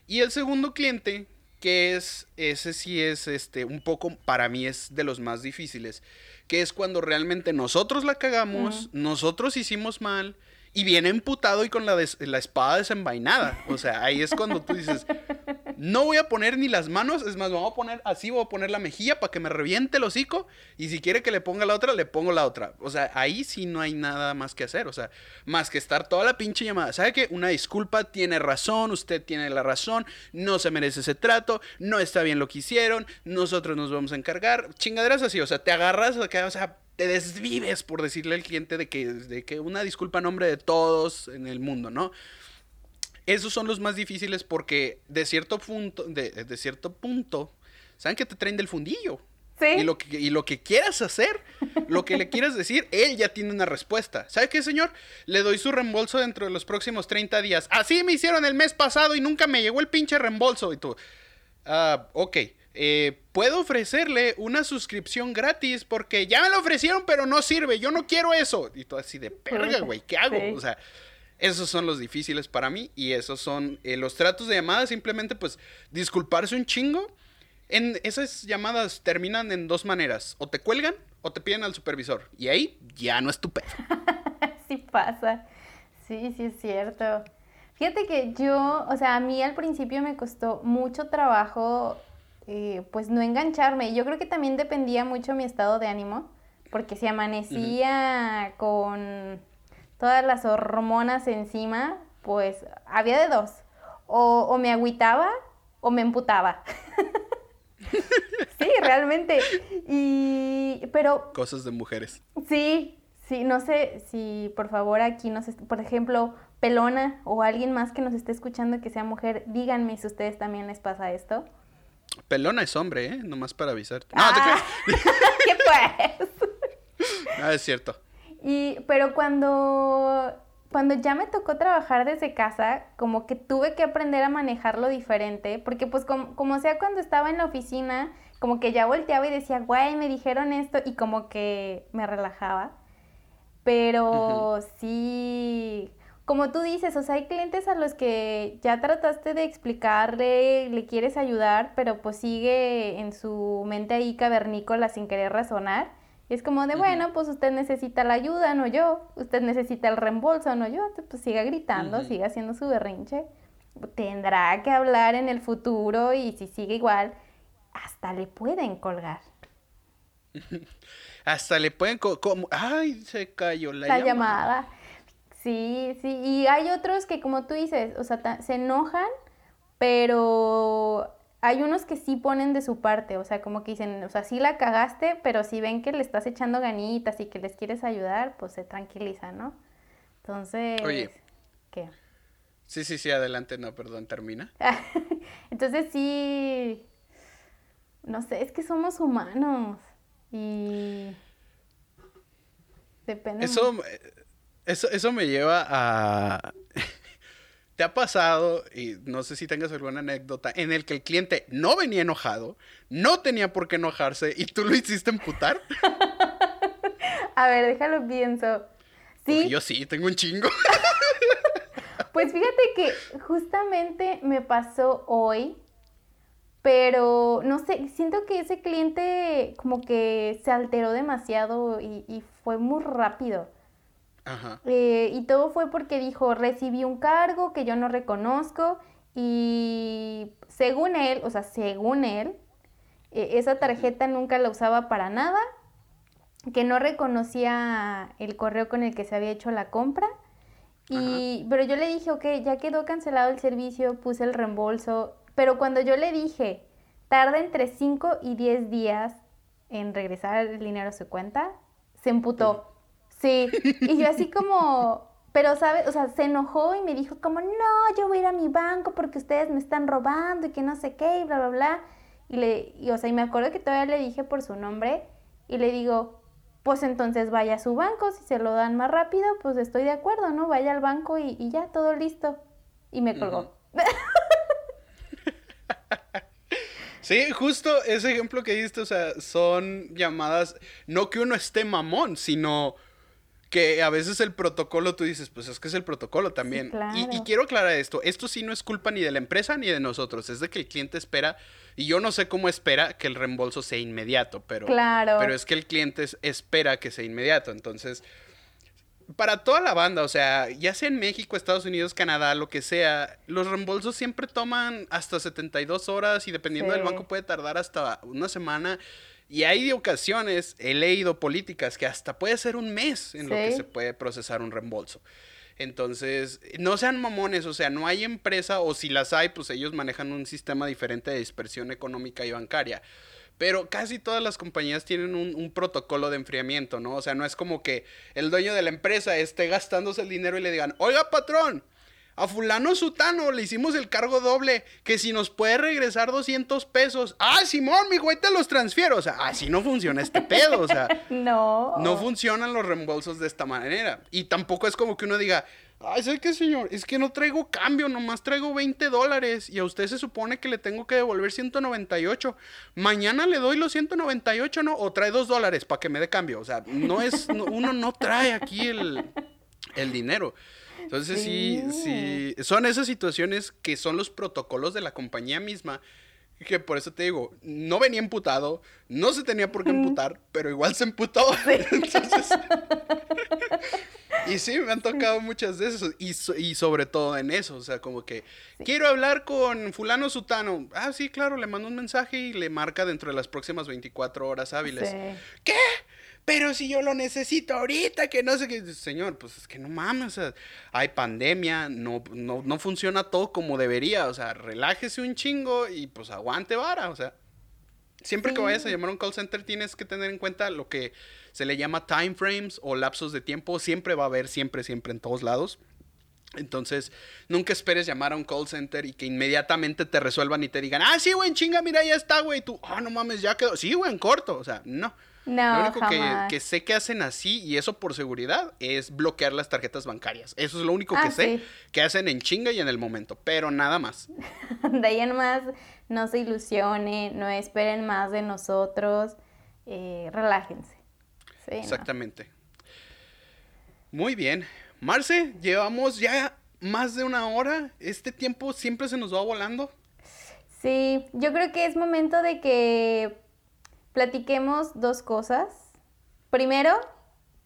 Y el segundo cliente, que es, ese sí es, este, un poco, para mí es de los más difíciles, que es cuando realmente nosotros la cagamos, nosotros hicimos mal, y viene emputado y con la, la espada desenvainada. O sea, ahí es cuando tú dices, no voy a poner ni las manos, es más, voy a poner así, voy a poner la mejilla para que me reviente el hocico. Y si quiere que le ponga la otra, le pongo la otra. O sea, ahí sí no hay nada más que hacer. O sea, más que estar toda la pinche llamada. ¿Sabe qué? Una disculpa, tiene razón, usted tiene la razón, no se merece ese trato, no está bien lo que hicieron, nosotros nos vamos a encargar. Chingaderas así, o sea, te agarras, o sea, te desvives por decirle al cliente de que, de que una disculpa en nombre de todos en el mundo, ¿no? Esos son los más difíciles porque de cierto punto, de, cierto punto, saben que te traen del fundillo. Sí. Y lo, que, y lo que quieras hacer, lo que le quieras decir, él ya tiene una respuesta. ¿Sabe qué, señor? Le doy su reembolso dentro de los próximos 30 días. Así me hicieron el mes pasado y nunca me llegó el pinche reembolso. Y tú, ah, ok. Eh, puedo ofrecerle una suscripción gratis porque ya me lo ofrecieron, pero no sirve. Yo no quiero eso. Y tú así de perga, güey, ¿qué hago? O sea, esos son los difíciles para mí y esos son eh, los tratos de llamada. Simplemente, pues, disculparse un chingo. En esas llamadas terminan en dos maneras: o te cuelgan o te piden al supervisor. Y ahí ya no es tu pedo. sí pasa. Sí, sí es cierto. Fíjate que yo, o sea, a mí al principio me costó mucho trabajo, eh, pues no engancharme. Yo creo que también dependía mucho mi estado de ánimo, porque si amanecía con todas las hormonas encima, pues había de dos. O, o me agüitaba o me emputaba. sí, realmente. Y, pero... Cosas de mujeres. Sí, sí, no sé si por favor aquí nos, por ejemplo, Pelona o alguien más que nos esté escuchando que sea mujer, díganme si a ustedes también les pasa esto. Pelona es hombre, ¿eh? Nomás para avisarte. No, ah, ¿Qué pues? Ah, es cierto. Y, pero cuando, cuando ya me tocó trabajar desde casa, como que tuve que aprender a manejarlo diferente, porque pues como, sea cuando estaba en la oficina, como que ya volteaba y decía, güey, me dijeron esto, y como que me relajaba. Pero sí, como tú dices, o sea, hay clientes a los que ya trataste de explicarle, le quieres ayudar, pero pues sigue en su mente ahí cavernícola sin querer razonar. Y es como de, bueno, pues usted necesita la ayuda, no yo. Usted necesita el reembolso, no yo. Pues siga gritando, siga haciendo su berrinche. Tendrá que hablar en el futuro y si sigue igual, hasta le pueden colgar. hasta le pueden... como Ay, se cayó la, la llamada. Sí, sí, y hay otros que como tú dices, o sea, se enojan, pero hay unos que sí ponen de su parte, o sea, como que dicen, o sea, sí la cagaste, pero si ven que le estás echando ganitas y que les quieres ayudar, pues se tranquilizan, ¿no? Entonces, Oye. ¿qué? Sí, sí, sí, adelante, no, perdón, termina. Entonces sí, no sé, es que somos humanos y depende. Eso, eso, eso me lleva a... ¿Te ha pasado, y no sé si tengas alguna anécdota, en el que el cliente no venía enojado, no tenía por qué enojarse y tú lo hiciste emputar? a ver, déjalo pienso. Sí. yo sí, tengo un chingo. pues fíjate que justamente me pasó hoy, pero no sé, siento que ese cliente como que se alteró demasiado y, y fue muy rápido. Eh, y todo fue porque dijo, recibí un cargo que yo no reconozco y según él, o sea, según él, e, esa tarjeta nunca la usaba para nada, que no reconocía el correo con el que se había hecho la compra. Y, pero yo le dije, ok, ya quedó cancelado el servicio, puse el reembolso, pero cuando yo le dije, tarda entre 5 y 10 días en regresar el dinero a su cuenta, se emputó. Sí, y yo así como, pero sabes, o sea, se enojó y me dijo como, no, yo voy a ir a mi banco porque ustedes me están robando y que no sé qué y bla, bla, bla. Y le, y, o sea, y me acuerdo que todavía le dije por su nombre y le digo, pues entonces vaya a su banco, si se lo dan más rápido, pues estoy de acuerdo, ¿no? Vaya al banco y, ya, todo listo. Y me colgó. Sí, justo ese ejemplo que diste, o sea, son llamadas, no que uno esté mamón, sino que a veces el protocolo tú dices, pues es que es el protocolo también. y, quiero aclarar esto, esto sí no es culpa ni de la empresa ni de nosotros, es de que el cliente espera, y yo no sé cómo espera que el reembolso sea inmediato, pero, pero es que el cliente espera que sea inmediato, entonces... Para toda la banda, o sea, ya sea en México, Estados Unidos, Canadá, lo que sea, los reembolsos siempre toman hasta 72 horas y dependiendo del banco puede tardar hasta una semana. Y hay ocasiones, he leído políticas que hasta puede ser un mes en lo que se puede procesar un reembolso. Entonces, no sean mamones, o sea, no hay empresa, o si las hay, pues ellos manejan un sistema diferente de dispersión económica y bancaria. Pero casi todas las compañías tienen un, un, protocolo de enfriamiento, ¿no? O sea, no es como que el dueño de la empresa esté gastándose el dinero y le digan, oiga patrón, a fulano sutano le hicimos el cargo doble, que si nos puede regresar 200 pesos. Ah, Simón, mi güey, te los transfiero. O sea, así no funciona este pedo. O sea, no. No funcionan los reembolsos de esta manera. Y tampoco es como que uno diga, ay, ¿sabes qué, señor? Es que no traigo cambio, nomás traigo 20 dólares y a usted se supone que le tengo que devolver 198. Mañana le doy los 198, ¿no? O trae 2 dólares para que me dé cambio. O sea, no es, uno no trae aquí el, el dinero. Entonces sí. sí, son esas situaciones que son los protocolos de la compañía misma, que por eso te digo, no venía emputado, no se tenía por qué emputar, pero igual se emputó. Entonces... Y sí, me han tocado muchas de esas. Y, y sobre todo en eso. O sea, como que quiero hablar con fulano sutano. Ah, sí, claro, le mando un mensaje y le marca dentro de las próximas 24 horas hábiles. ¿Qué? Pero si yo lo necesito ahorita, que no sé qué. Señor, pues es que no mames. O sea, hay pandemia, no, no, no funciona todo como debería. O sea, relájese un chingo y pues aguante vara. O sea. Siempre que vayas a llamar a un call center tienes que tener en cuenta lo que se le llama time frames o lapsos de tiempo. Siempre va a haber, siempre, siempre en todos lados. Entonces, nunca esperes llamar a un call center y que inmediatamente te resuelvan y te digan, ah, sí, güey, chinga, mira, ya está, güey. Tú, ah, no mames, ya quedó. Sí, güey, en corto. O sea, no. No, Lo único que, que, sé que hacen así, y eso por seguridad, es bloquear las tarjetas bancarias. Eso es lo único que ah, sé que hacen en chinga y en el momento, pero nada más. de ahí en más, no se ilusione, no esperen más de nosotros, eh, relájense. Exactamente. Muy bien. Marce, llevamos ya más de una hora. Este tiempo siempre se nos va volando. Sí, yo creo que es momento de que platiquemos dos cosas. Primero,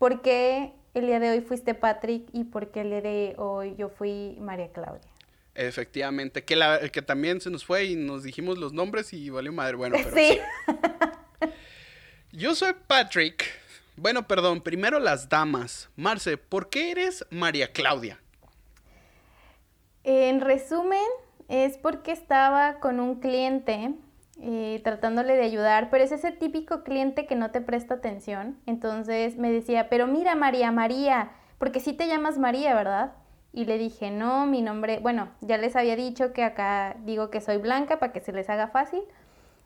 ¿por qué el día de hoy fuiste Patrick y por qué el día de hoy yo fui María Claudia? Efectivamente, que, la, que también se nos fue y nos dijimos los nombres y valió madre. Bueno, pero sí. Yo soy Patrick. Bueno, perdón, primero las damas. Marce, ¿por qué eres María Claudia? En resumen, es porque estaba con un cliente eh, tratándole de ayudar, pero es ese típico cliente que no te presta atención. Entonces me decía, pero mira María, María, porque sí te llamas María, ¿verdad? Y le dije, no, mi nombre, bueno, ya les había dicho que acá digo que soy Blanca para que se les haga fácil.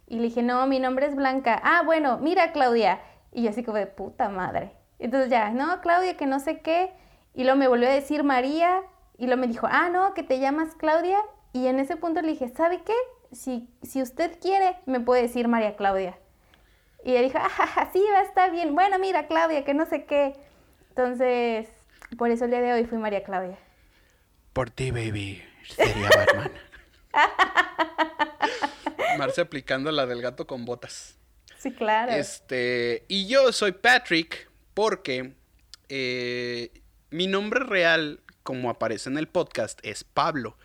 Y le dije, no, mi nombre es Blanca. Ah, bueno, mira Claudia. Y yo así como de puta madre. Entonces ya, no, Claudia, que no sé qué. Y luego me volvió a decir María. Y luego me dijo, ah, no, que te llamas Claudia. Y en ese punto le dije, ¿sabe qué? Si, si usted quiere, me puede decir María Claudia. Y ella dijo, ah, sí, va a estar bien. Bueno, mira, Claudia, que no sé qué. Entonces, por eso el día de hoy fui María Claudia. Por ti, baby, sería Batman. Marce aplicando la del gato con botas. Sí, claro. Este, y yo soy Patrick porque eh, mi nombre real, como aparece en el podcast, es Pablo.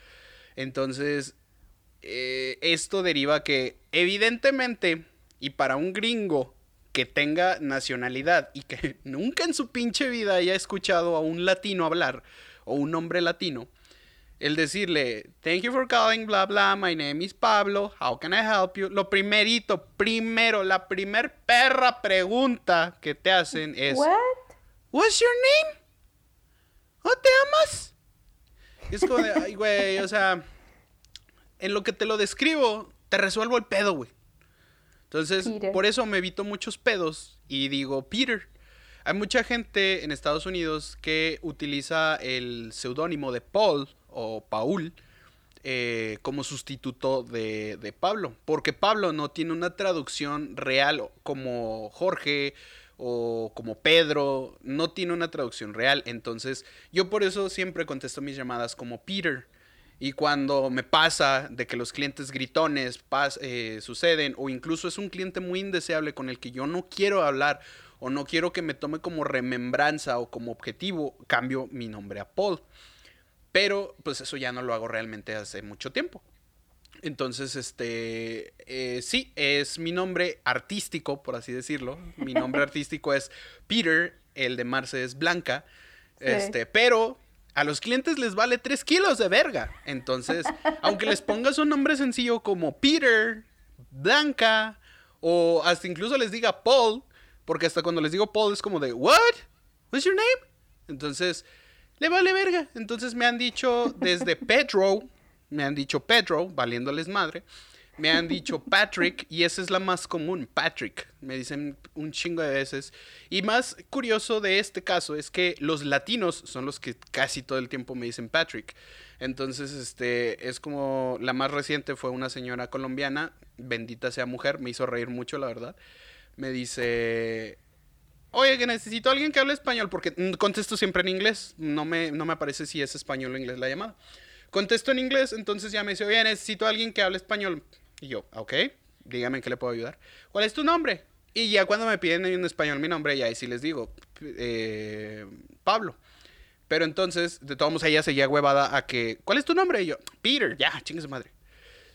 Entonces, eh, esto deriva que evidentemente, y para un gringo que tenga nacionalidad y que nunca en su pinche vida haya escuchado a un latino hablar o un hombre latino, el decirle, thank you for calling, bla, bla, my name is Pablo, how can I help you? Lo primerito, primero, la primer perra pregunta que te hacen es, What? What's your name? ¿O te amas? Y es como de, ay, güey, o sea, en lo que te lo describo, te resuelvo el pedo, güey. Entonces, por eso me evito muchos pedos y digo Peter. Hay mucha gente en Estados Unidos que utiliza el seudónimo de Paul o Paul eh, como sustituto de, de, Pablo, porque Pablo no tiene una traducción real como Jorge o como Pedro, no tiene una traducción real. Entonces, yo por eso siempre contesto mis llamadas como Peter. Y cuando me pasa de que los clientes gritones eh, suceden, o incluso es un cliente muy indeseable con el que yo no quiero hablar, o no quiero que me tome como remembranza o como objetivo, cambio mi nombre a Paul. Pero pues eso ya no lo hago realmente hace mucho tiempo. Entonces, este, eh, sí, es mi nombre artístico, por así decirlo. Mi nombre artístico es Peter, el de Marce es Blanca. Este, pero a los clientes les vale 3 kilos de verga. Entonces, aunque les pongas un nombre sencillo como Peter, Blanca, o hasta incluso les diga Paul, porque hasta cuando les digo Paul es como de, ¿What? What's your name? Entonces, le vale verga. Entonces me han dicho desde Pedro, me han dicho Pedro, valiéndoles madre, me han dicho Patrick y esa es la más común, Patrick. Me dicen un chingo de veces. Y más curioso de este caso es que los latinos son los que casi todo el tiempo me dicen Patrick. Entonces, este, es como la más reciente fue una señora colombiana, bendita sea mujer, me hizo reír mucho, la verdad. Me dice, oye, que necesito a alguien que hable español, porque contesto siempre en inglés, no me, no me aparece si es español o inglés la llamada. Contesto en inglés, entonces ya me dice, oye, necesito a alguien que hable español. Y yo, ok, dígame en qué le puedo ayudar. ¿Cuál es tu nombre? Y ya cuando me piden en español mi nombre, ya ahí sí les digo, eh, Pablo. Pero entonces, de todos modos, ella seguía huevada a que, ¿cuál es tu nombre? Y yo, Peter, ya, chingue su madre.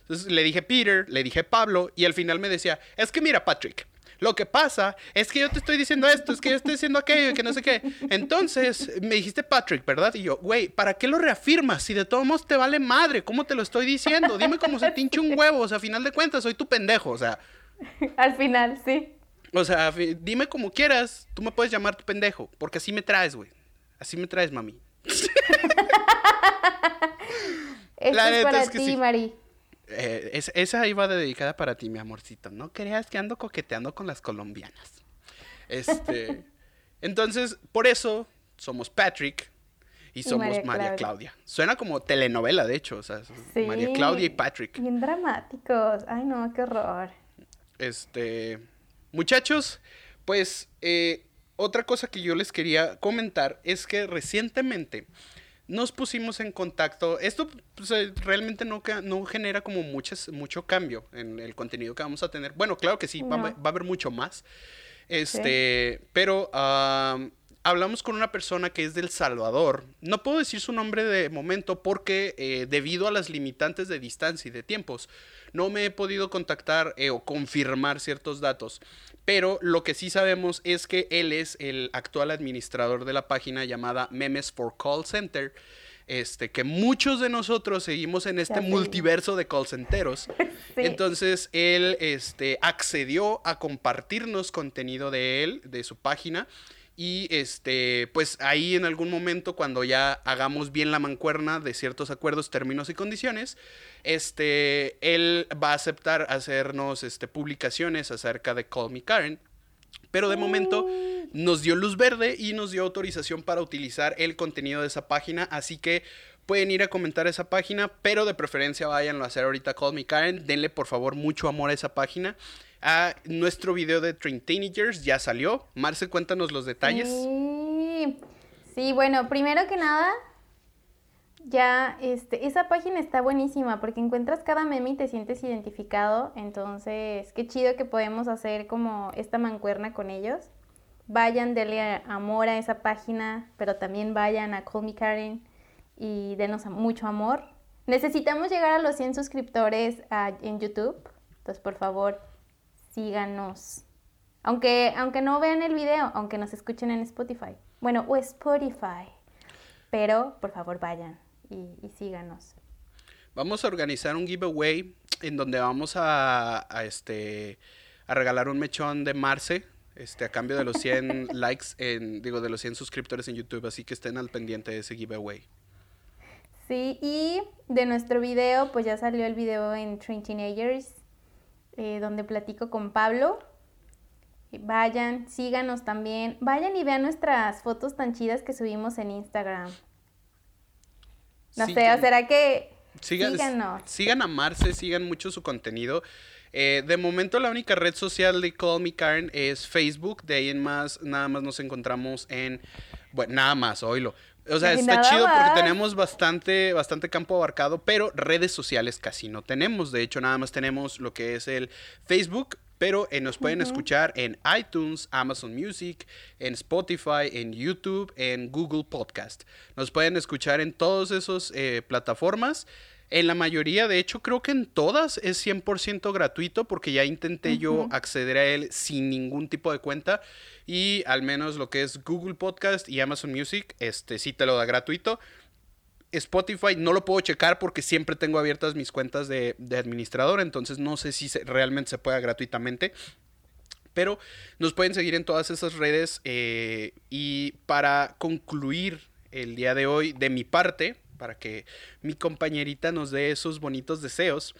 Entonces le dije Peter, le dije Pablo, y al final me decía, es que mira, Patrick, lo que pasa es que yo te estoy diciendo esto, es que yo estoy diciendo aquello, y que no sé qué. Entonces, me dijiste Patrick, ¿verdad? Y yo, güey, ¿para qué lo reafirmas? Si de todos modos te vale madre, ¿cómo te lo estoy diciendo? Dime cómo se te un huevo, o sea, a final de cuentas, soy tu pendejo, o sea. Al final, sí. O sea, dime como quieras, tú me puedes llamar tu pendejo, porque así me traes, güey. Así me traes, mami. Esto es para ti, Mari. Eh, esa iba dedicada para ti, mi amorcito. No creas que ando coqueteando con las colombianas. Este, entonces, por eso somos Patrick y somos María, Claudia. Suena como telenovela, de hecho. O sea, María Claudia y Patrick. Bien dramáticos. Ay, no, qué horror. Este, muchachos, pues eh, otra cosa que yo les quería comentar es que recientemente nos pusimos en contacto. Esto pues, eh, realmente no, no genera como muchas, mucho cambio en el contenido que vamos a tener. Bueno, claro que sí, va, a haber mucho más. Este, pero hablamos con una persona que es del Salvador. No puedo decir su nombre de momento porque eh, debido a las limitantes de distancia y de tiempos, no me he podido contactar eh, o confirmar ciertos datos. Pero lo que sí sabemos es que él es el actual administrador de la página llamada Memes for Call Center. Este, que muchos de nosotros seguimos en este multiverso de call centeros. Entonces, él este, accedió a compartirnos contenido de él, de su página. Y este, pues ahí en algún momento, cuando ya hagamos bien la mancuerna de ciertos acuerdos, términos y condiciones, este, él va a aceptar hacernos este, publicaciones acerca de Call Me Karen. Pero de momento nos dio luz verde y nos dio autorización para utilizar el contenido de esa página. Así que pueden ir a comentar esa página, pero de preferencia váyanlo a hacer ahorita Call Me Karen. Denle por favor mucho amor a esa página. Nuestro video de Train Teenagers ya salió. Marce, cuéntanos los detalles. Sí. sí, bueno, primero que nada, ya, este, esa página está buenísima porque encuentras cada meme y te sientes identificado. Entonces, qué chido que podemos hacer como esta mancuerna con ellos. Vayan, denle amor a esa página, pero también vayan a Call Me Karen y denos mucho amor. Necesitamos llegar a los 100 suscriptores en YouTube. Entonces, por favor, síganos. Aunque, aunque no vean el video, aunque nos escuchen en Spotify. Bueno, o Spotify. Pero, por favor, vayan y, síganos. Vamos a organizar un giveaway en donde vamos a, este, a regalar un mechón de Marce este, a cambio de los 100 likes, en, digo, de los 100 suscriptores en YouTube, así que estén al pendiente de ese giveaway. Sí, y de nuestro video, pues ya salió el video en Train Teenagers, eh, donde platico con Pablo. Vayan, síganos también. Vayan y vean nuestras fotos tan chidas que subimos en Instagram. No sé, ¿o será que sigan, Sigan a Marce, sigan mucho su contenido. Eh, de momento la única red social de Call Me Karen es Facebook. De ahí en más, nada más nos encontramos en... Bueno, nada más, oílo. O sea, está chido porque tenemos bastante, bastante campo abarcado, pero redes sociales casi no tenemos. De hecho, nada más tenemos lo que es el Facebook, pero eh, nos pueden escuchar en iTunes, Amazon Music, en Spotify, en YouTube, en Google Podcast. Nos pueden escuchar en todas esas eh, plataformas. En la mayoría, de hecho, creo que en todas es 100% gratuito porque ya intenté yo acceder a él sin ningún tipo de cuenta y al menos lo que es Google Podcast y Amazon Music, este sí te lo da gratuito. Spotify no lo puedo checar porque siempre tengo abiertas mis cuentas de, administrador, entonces no sé si realmente se pueda gratuitamente. Pero nos pueden seguir en todas esas redes eh, y para concluir el día de hoy de mi parte, para que mi compañerita nos dé esos bonitos deseos,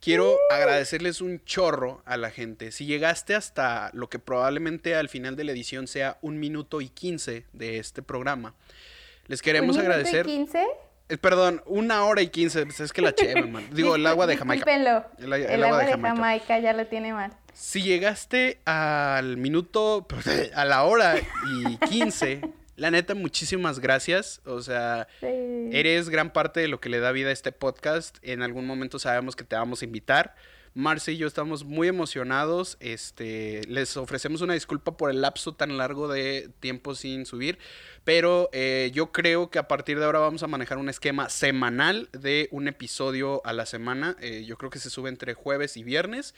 quiero agradecerles un chorro a la gente. Si llegaste hasta lo que probablemente al final de la edición sea un minuto y quince de este programa, les queremos ¿Un agradecer. ¿Y quince? Eh, perdón, una hora y quince. Pues, es que la cheve, man. Digo, el agua de Jamaica. El, el, agua, de, Jamaica. ya lo tiene mal. Si llegaste al minuto, a la hora y quince, la neta, muchísimas gracias. O sea, eres gran parte de lo que le da vida a este podcast. En algún momento sabemos que te vamos a invitar. Marce y yo estamos muy emocionados. Este, les ofrecemos una disculpa por el lapso tan largo de tiempo sin subir. Pero eh, yo creo que a partir de ahora vamos a manejar un esquema semanal de un episodio a la semana. Eh, yo creo que se sube entre jueves y viernes.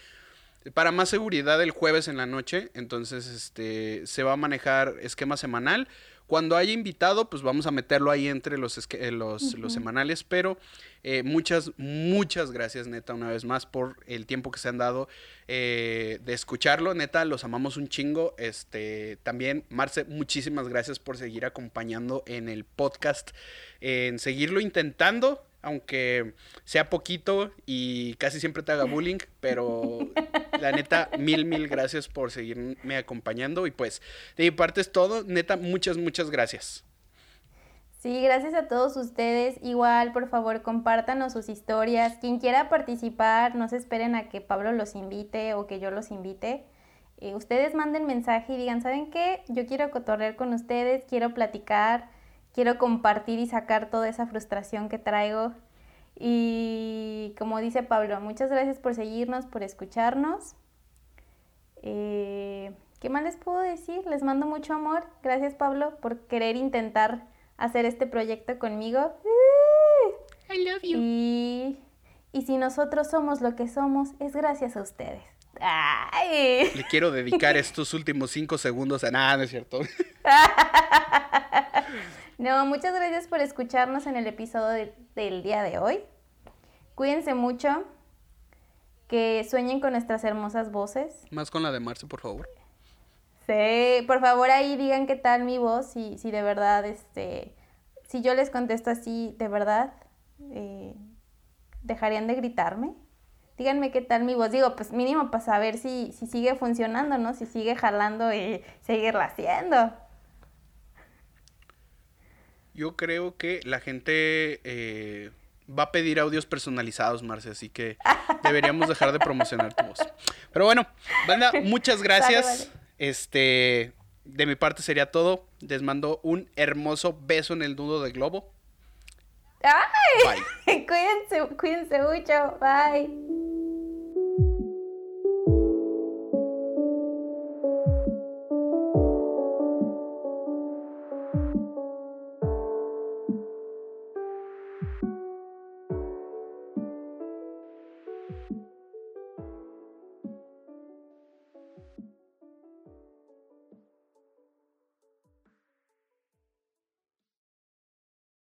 Para más seguridad el jueves en la noche. Entonces, este, se va a manejar esquema semanal. Cuando haya invitado, pues vamos a meterlo ahí entre los, eh, los, los semanales, pero eh, muchas, muchas gracias, neta, una vez más por el tiempo que se han dado eh, de escucharlo, neta, los amamos un chingo. Este, también, Marce, muchísimas gracias por seguir acompañando en el podcast, en seguirlo intentando aunque sea poquito y casi siempre te haga bullying, pero la neta, mil, mil gracias por seguirme acompañando y pues de mi parte es todo, neta, muchas, muchas gracias. Sí, gracias a todos ustedes. Igual, por favor, compártanos sus historias. Quien quiera participar, no se esperen a que Pablo los invite o que yo los invite. Eh, ustedes manden mensaje y digan, ¿saben qué? Yo quiero cotorrear con ustedes, quiero platicar quiero compartir y sacar toda esa frustración que traigo. Y como dice Pablo, muchas gracias por seguirnos, por escucharnos. Eh, ¿Qué más les puedo decir? Les mando mucho amor. Gracias Pablo por querer intentar hacer este proyecto conmigo. I love you. Y, y si nosotros somos lo que somos, es gracias a ustedes. Le quiero dedicar estos últimos cinco segundos a nada, ¿no es cierto? No, muchas gracias por escucharnos en el episodio del día de hoy. Cuídense mucho, que sueñen con nuestras hermosas voces. Más con la de Marce, por favor. Sí, por favor ahí digan qué tal mi voz, si, si de verdad, este, si yo les contesto así, de verdad, eh, ¿dejarían de gritarme? Díganme qué tal mi voz. Digo, pues mínimo para saber si, si sigue funcionando, ¿no? Si sigue jalando y seguirla haciendo. Yo creo que la gente eh, va a pedir audios personalizados, Marce, así que deberíamos dejar de promocionar tu voz. Pero bueno, banda, muchas gracias. Este, de mi parte sería todo. Les mando un hermoso beso en el nudo de globo. ¡Ay! Bye. cuídense, cuídense mucho. Bye.